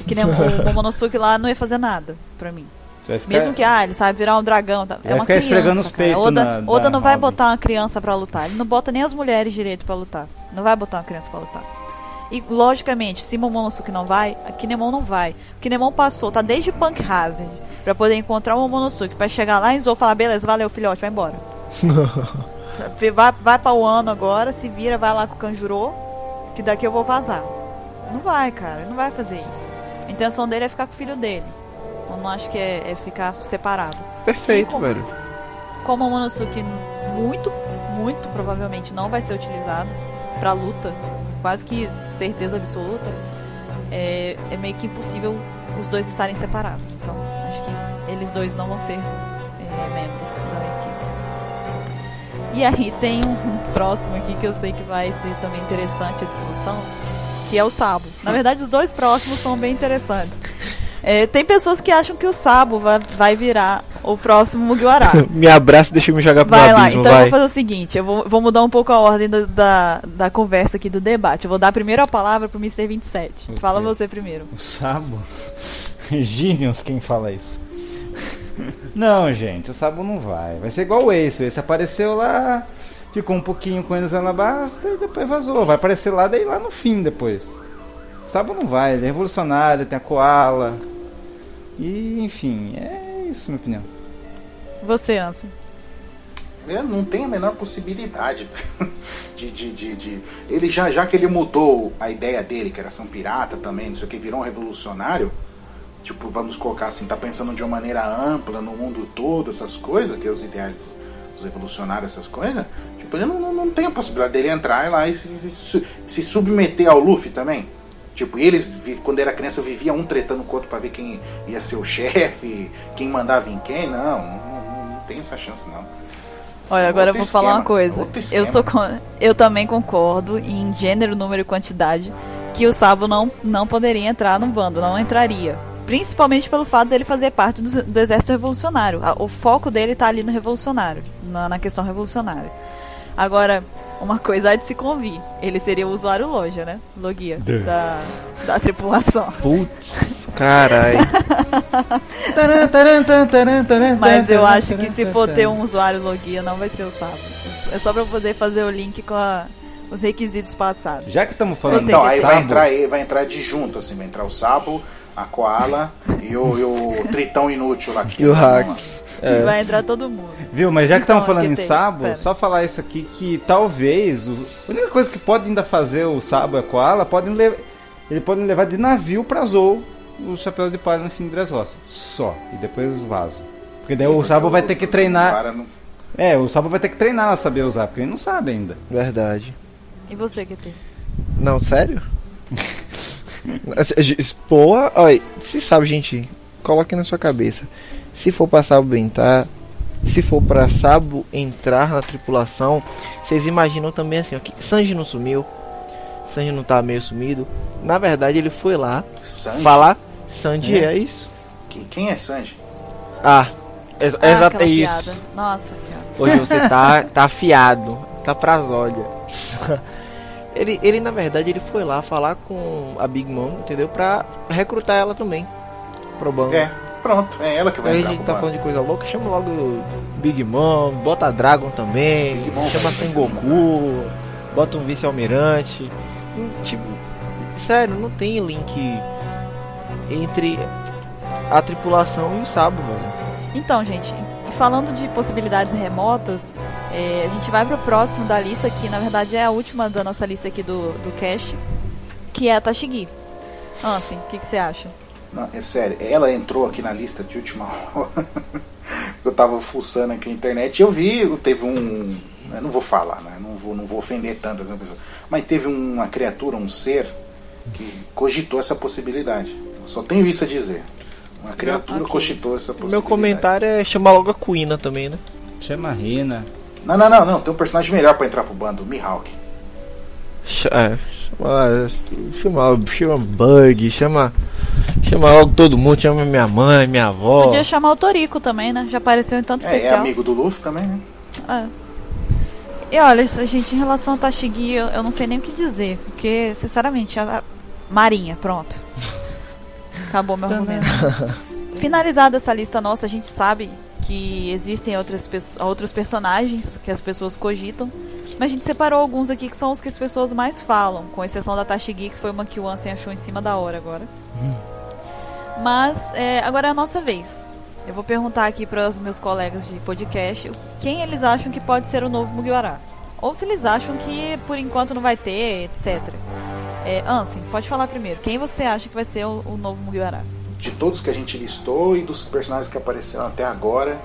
O Kinemon, o Momonosuke lá não ia fazer nada pra mim. Ficar- Mesmo que, ah, ele sabe virar um dragão. tá? É uma criança, os cara. Oda, na- Oda da não vai Robin. botar uma criança pra lutar. Ele não bota nem as mulheres direito pra lutar. Não vai botar uma criança pra lutar. E, logicamente, se Momonosuke não vai, a Kinemon não vai. O Kinemon passou, tá desde Punk Hazard, pra poder encontrar o Momonosuke, pra chegar lá em Zou e falar, beleza, valeu, filhote, vai embora. vai, vai pra Wano agora, se vira, vai lá com o Kanjuro, que daqui eu vou vazar. Não vai, cara, ele não vai fazer isso. A intenção dele é ficar com o filho dele. Eu não acho que é, é ficar separado. Perfeito, como- velho. Como o Momonosuke muito, muito provavelmente não vai ser utilizado pra luta, quase que certeza absoluta, é, é meio que impossível os dois estarem separados. Então, acho que eles dois não vão ser é, membros da equipe. E aí tem um próximo aqui que eu sei que vai ser também interessante a discussão, que é o Sabo. Na verdade, os dois próximos são bem interessantes. É, tem pessoas que acham que o Sabo vai, vai virar o próximo Mugiwara. Me abraça e deixa eu me jogar pro Vai lá, abismo, então eu vai. vou fazer o seguinte, eu vou, vou mudar um pouco a ordem do- da, da conversa aqui do debate. Eu vou dar primeiro a palavra pro Mr. 27. Ok. Fala você primeiro. O Sabo? Genius quem fala isso. Não, gente, o Sabo não vai. Vai ser igual o Ace. O Ace apareceu lá, ficou um pouquinho com eles Alabasta e depois vazou. Vai aparecer lá daí lá no fim depois. Sabo não vai, ele é revolucionário, tem a Koala. E enfim, é isso minha opinião. Você, Ansem. Eu não tem a menor possibilidade de, de, de, de- Ele já, já que ele mudou a ideia dele, que era ser um pirata também, não sei o que, virou um revolucionário. Tipo, vamos colocar assim, tá pensando de uma maneira ampla no mundo todo, essas coisas, que é os ideais do- dos revolucionários, essas coisas. Tipo, ele não, não, não tem a possibilidade dele entrar lá e se, se, se- submeter ao Luffy também. Tipo, eles, quando era criança, viviam um tretando com o outro pra ver quem ia ser o chefe, quem mandava em quem. Não, não, não, tem essa chance, não. Olha, agora eu Outro vou falar uma esquema, coisa. Eu, esquema. sou eu também concordo em gênero, número e quantidade que o Sabo não, não poderia entrar no bando, não entraria. Principalmente pelo fato dele fazer parte do, do exército revolucionário. O foco dele tá ali no revolucionário, na, na questão revolucionária. Agora, uma coisa há de se convir. Ele seria o usuário loja, né? Logia Duh. da, da tripulação. Putz, caralho. Mas eu acho que se for ter um usuário logia, não vai ser o Sabo. É só pra poder fazer o link com a- os requisitos passados. Já que estamos falando Então, aí vai entrar, vai entrar de junto, assim, vai entrar o Sabo, a Koala e o, e o Tritão Inútil lá. Que E o Hack. É. Vai entrar todo mundo. Viu, mas já que Então, estamos falando que em tem? Sabo, Pera. só falar isso aqui que talvez o- a única coisa que pode ainda fazer o Sabo e a Koala podem levar ele podem levar de navio pra Zou os chapéus de palha no fim de Dress Roça. Só. E depois vazam. Porque daí o Porque Sabo vai ter que treinar. não- É, o Sabo vai ter que treinar a saber usar, porque ele não sabe ainda. Verdade. E você, QT? Não, sério? Porra, olha, se sabe, gente, coloque na sua cabeça. Se for passar o bem, tá? Se for pra Sabo entrar na tripulação, vocês imaginam também assim, ó, que Sanji não sumiu. Sanji não tá meio sumido. Na verdade, ele foi lá Sanji? falar. Sanji É. é, isso. Quem, quem é Sanji? Ah, ex Ah, exato, é isso. piada. Nossa senhora. Hoje você tá, tá afiado, tá pras olhas. Ele, ele, na verdade, ele foi lá falar com a Big Mom, entendeu? Pra recrutar ela também. Pro banco. É, pronto, é ela que vai Aí a entrar gente pro tá bando. falando de coisa louca, chama logo Big Mom, bota Dragon também, Big Mom chama vai Sengoku, bota um vice-almirante. Tipo, sério, não tem link entre a tripulação e o Sabo, velho. Então, gente, e falando de possibilidades remotas, é, a gente vai pro próximo da lista, que na verdade é a última da nossa lista aqui do, do cast, que é a Tashigi. Ansem, o que, você acha? Não, é sério, ela entrou aqui na lista de última hora. eu tava fuçando aqui na internet eu vi, teve um. Eu não vou falar, né? Não vou, não vou ofender tantas né, pessoas. Mas teve uma criatura, um ser, que cogitou essa possibilidade. Só tenho isso a dizer. Uma criatura ok. cogitou essa possibilidade. Meu comentário é chamar logo a Kuina também, né? Chama a Rina. Não, não, não, não. Tem um personagem melhor pra entrar pro bando, o Mihawk. Ch- É, chama, chama, chama Bug, chama, chama logo todo mundo, chama minha mãe, minha avó. Podia chamar o Toriko também, né? Já apareceu em tanto É, é especial. amigo do Luffy também, né? É. E olha, gente, em relação ao Tashigi, eu, eu não sei nem o que dizer. Porque, sinceramente, a, a Marinha, pronto. Acabou meu argumento. Finalizada essa lista nossa, a gente sabe que existem outras outros personagens que as pessoas cogitam. Mas a gente separou alguns aqui que são os que as pessoas mais falam, com exceção da Tashigi, que foi uma que o Ansem achou em cima da hora agora. Mas é, agora é a nossa vez. Eu vou perguntar aqui para os meus colegas de podcast quem eles acham que pode ser o novo Mugiwara. Ou se eles acham que por enquanto não vai ter, etc. É, Ansem, pode falar primeiro. Quem você acha que vai ser o, o novo Mugiwara? De todos que a gente listou e dos personagens que apareceram até agora,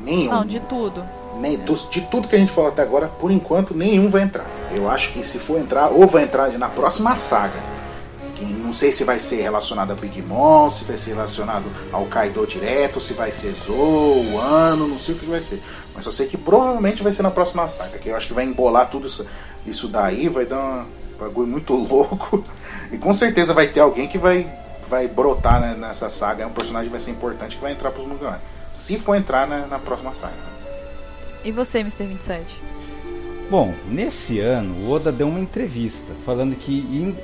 nenhum. Não, de tudo. Nem, dos- de tudo que a gente falou até agora, por enquanto, nenhum vai entrar. Eu acho que se for entrar, ou vai entrar na próxima saga. Que não sei se vai ser relacionado a Big Mom, se vai ser relacionado ao Kaido direto, se vai ser Zou, Ano, não sei o que vai ser. Mas só sei que provavelmente vai ser na próxima saga. Que eu acho que vai embolar tudo isso, isso daí, vai dar um bagulho muito louco. E com certeza vai ter alguém que vai, vai brotar né, nessa saga. É um personagem que vai ser importante que vai entrar pros Mugiwara. Se for entrar na, na próxima saga. E você, Mr. 27? Bom, nesse ano o Oda deu uma entrevista falando que in-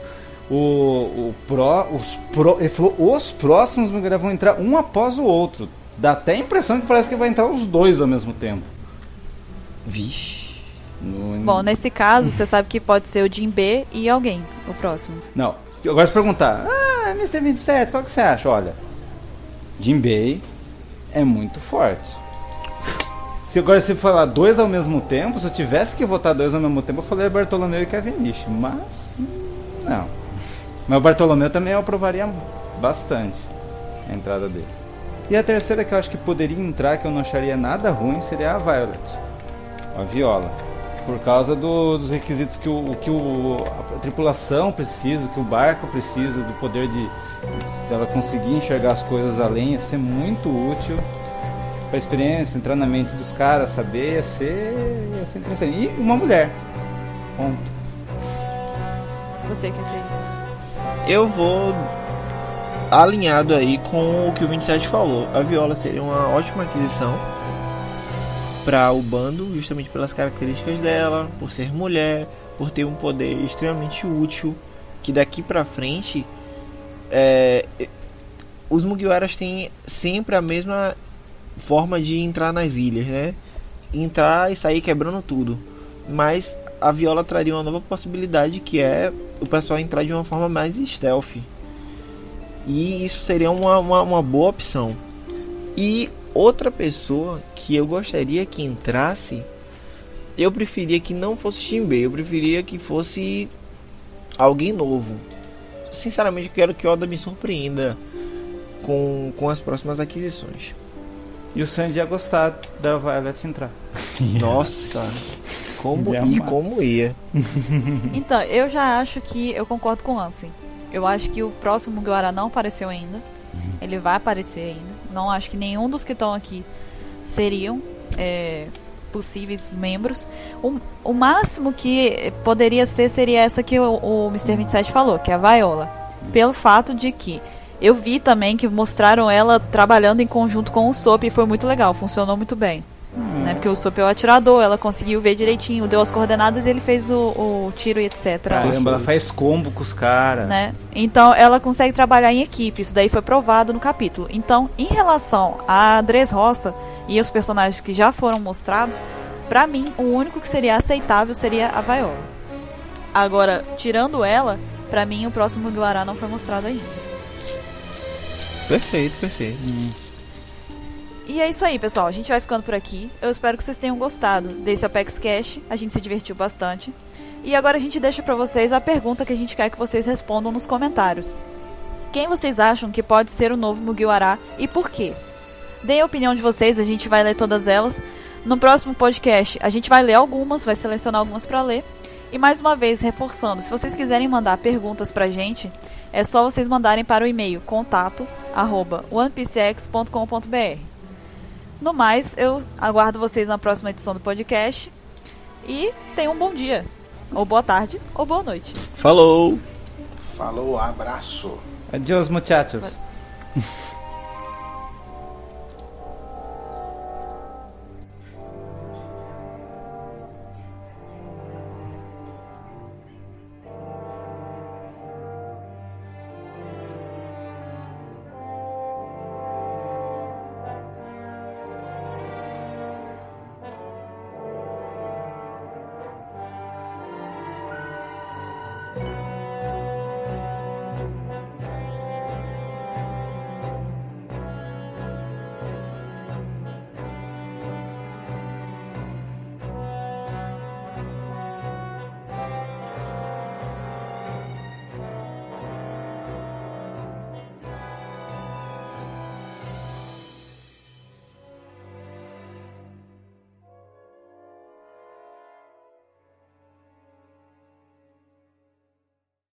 o, o pró, os pró, ele falou os próximos Mugiwara vão entrar um após o outro. Dá até a impressão que parece que vai entrar os dois ao mesmo tempo. Vixe. No- Bom, nesse caso, você sabe que pode ser o Jinbe e alguém, o próximo. Não, agora se perguntar, ah, Mr. 27, qual que você acha? Olha, Jinbei é muito forte. Se agora se falar dois ao mesmo tempo, se eu tivesse que votar dois ao mesmo tempo, eu falei Bartolomeu e Cavendish, mas hum, não. Mas o Bartolomeu também eu aprovaria bastante a entrada dele. E a terceira que eu acho que poderia entrar, que eu não acharia nada ruim, seria a Violet, a Viola. Por causa do- dos requisitos que, o, que o, a tripulação precisa, que o barco precisa, do poder de dela conseguir enxergar as coisas além, ia ser muito útil para a experiência, entrar na mente dos caras, saber, ia ser, ia ser interessante. E uma mulher. Ponto. Você que tem. Eu vou alinhado aí com o que o 27 falou. A Viola seria uma ótima aquisição para o bando, justamente pelas características dela, por ser mulher, por ter um poder extremamente útil, que daqui pra frente é, os Mugiwaras têm sempre a mesma forma de entrar nas ilhas, né? Entrar e sair quebrando tudo. Mas a Viola traria uma nova possibilidade que é o pessoal entrar de uma forma mais stealth. E isso seria uma, uma, uma boa opção. E outra pessoa que eu gostaria que entrasse, eu preferia que não fosse Shinbei, eu preferia que fosse alguém novo. Sinceramente, eu quero que Oda me surpreenda com, com as próximas aquisições. E o Sandy ia gostar da Violet entrar. Nossa, como Ia e como ia. Então, eu já acho que eu concordo com o Ansem. Eu acho que o próximo Mugiwara não apareceu ainda. Ele vai aparecer ainda. Não acho que nenhum dos que estão aqui seriam é, possíveis membros. O, o máximo que poderia ser seria essa que o, o Mr. 27 falou, que é a Viola. Pelo fato de que eu vi também que mostraram ela trabalhando em conjunto com o Sop e foi muito legal, funcionou muito bem. Hum. Né, porque o Sop é o atirador, ela conseguiu ver direitinho, deu as coordenadas e ele fez o, o tiro e etc. Caramba, ela faz combo com os caras. Né? Então ela consegue trabalhar em equipe, isso daí foi provado no capítulo. Então, em relação a Andrés Roça e os personagens que já foram mostrados, para mim o único que seria aceitável seria a Viola. Agora, tirando ela, para mim o próximo Guará não foi mostrado ainda. Perfeito, perfeito. Hum. E é isso aí, pessoal. A gente vai ficando por aqui. Eu espero que vocês tenham gostado desse Apex Cash. A gente se divertiu bastante. E agora a gente deixa para vocês a pergunta que a gente quer que vocês respondam nos comentários. Quem vocês acham que pode ser o novo Mugiwara e por quê? Deem a opinião de vocês, a gente vai ler todas elas. No próximo podcast, a gente vai ler algumas, vai selecionar algumas para ler. E mais uma vez, reforçando, se vocês quiserem mandar perguntas pra gente, é só vocês mandarem para o e-mail contato arroba onepcx.com.br. No mais, eu aguardo vocês na próxima edição do podcast e tenham um bom dia, ou boa tarde, ou boa noite. Falou! Falou, abraço. Adiós, muchachos.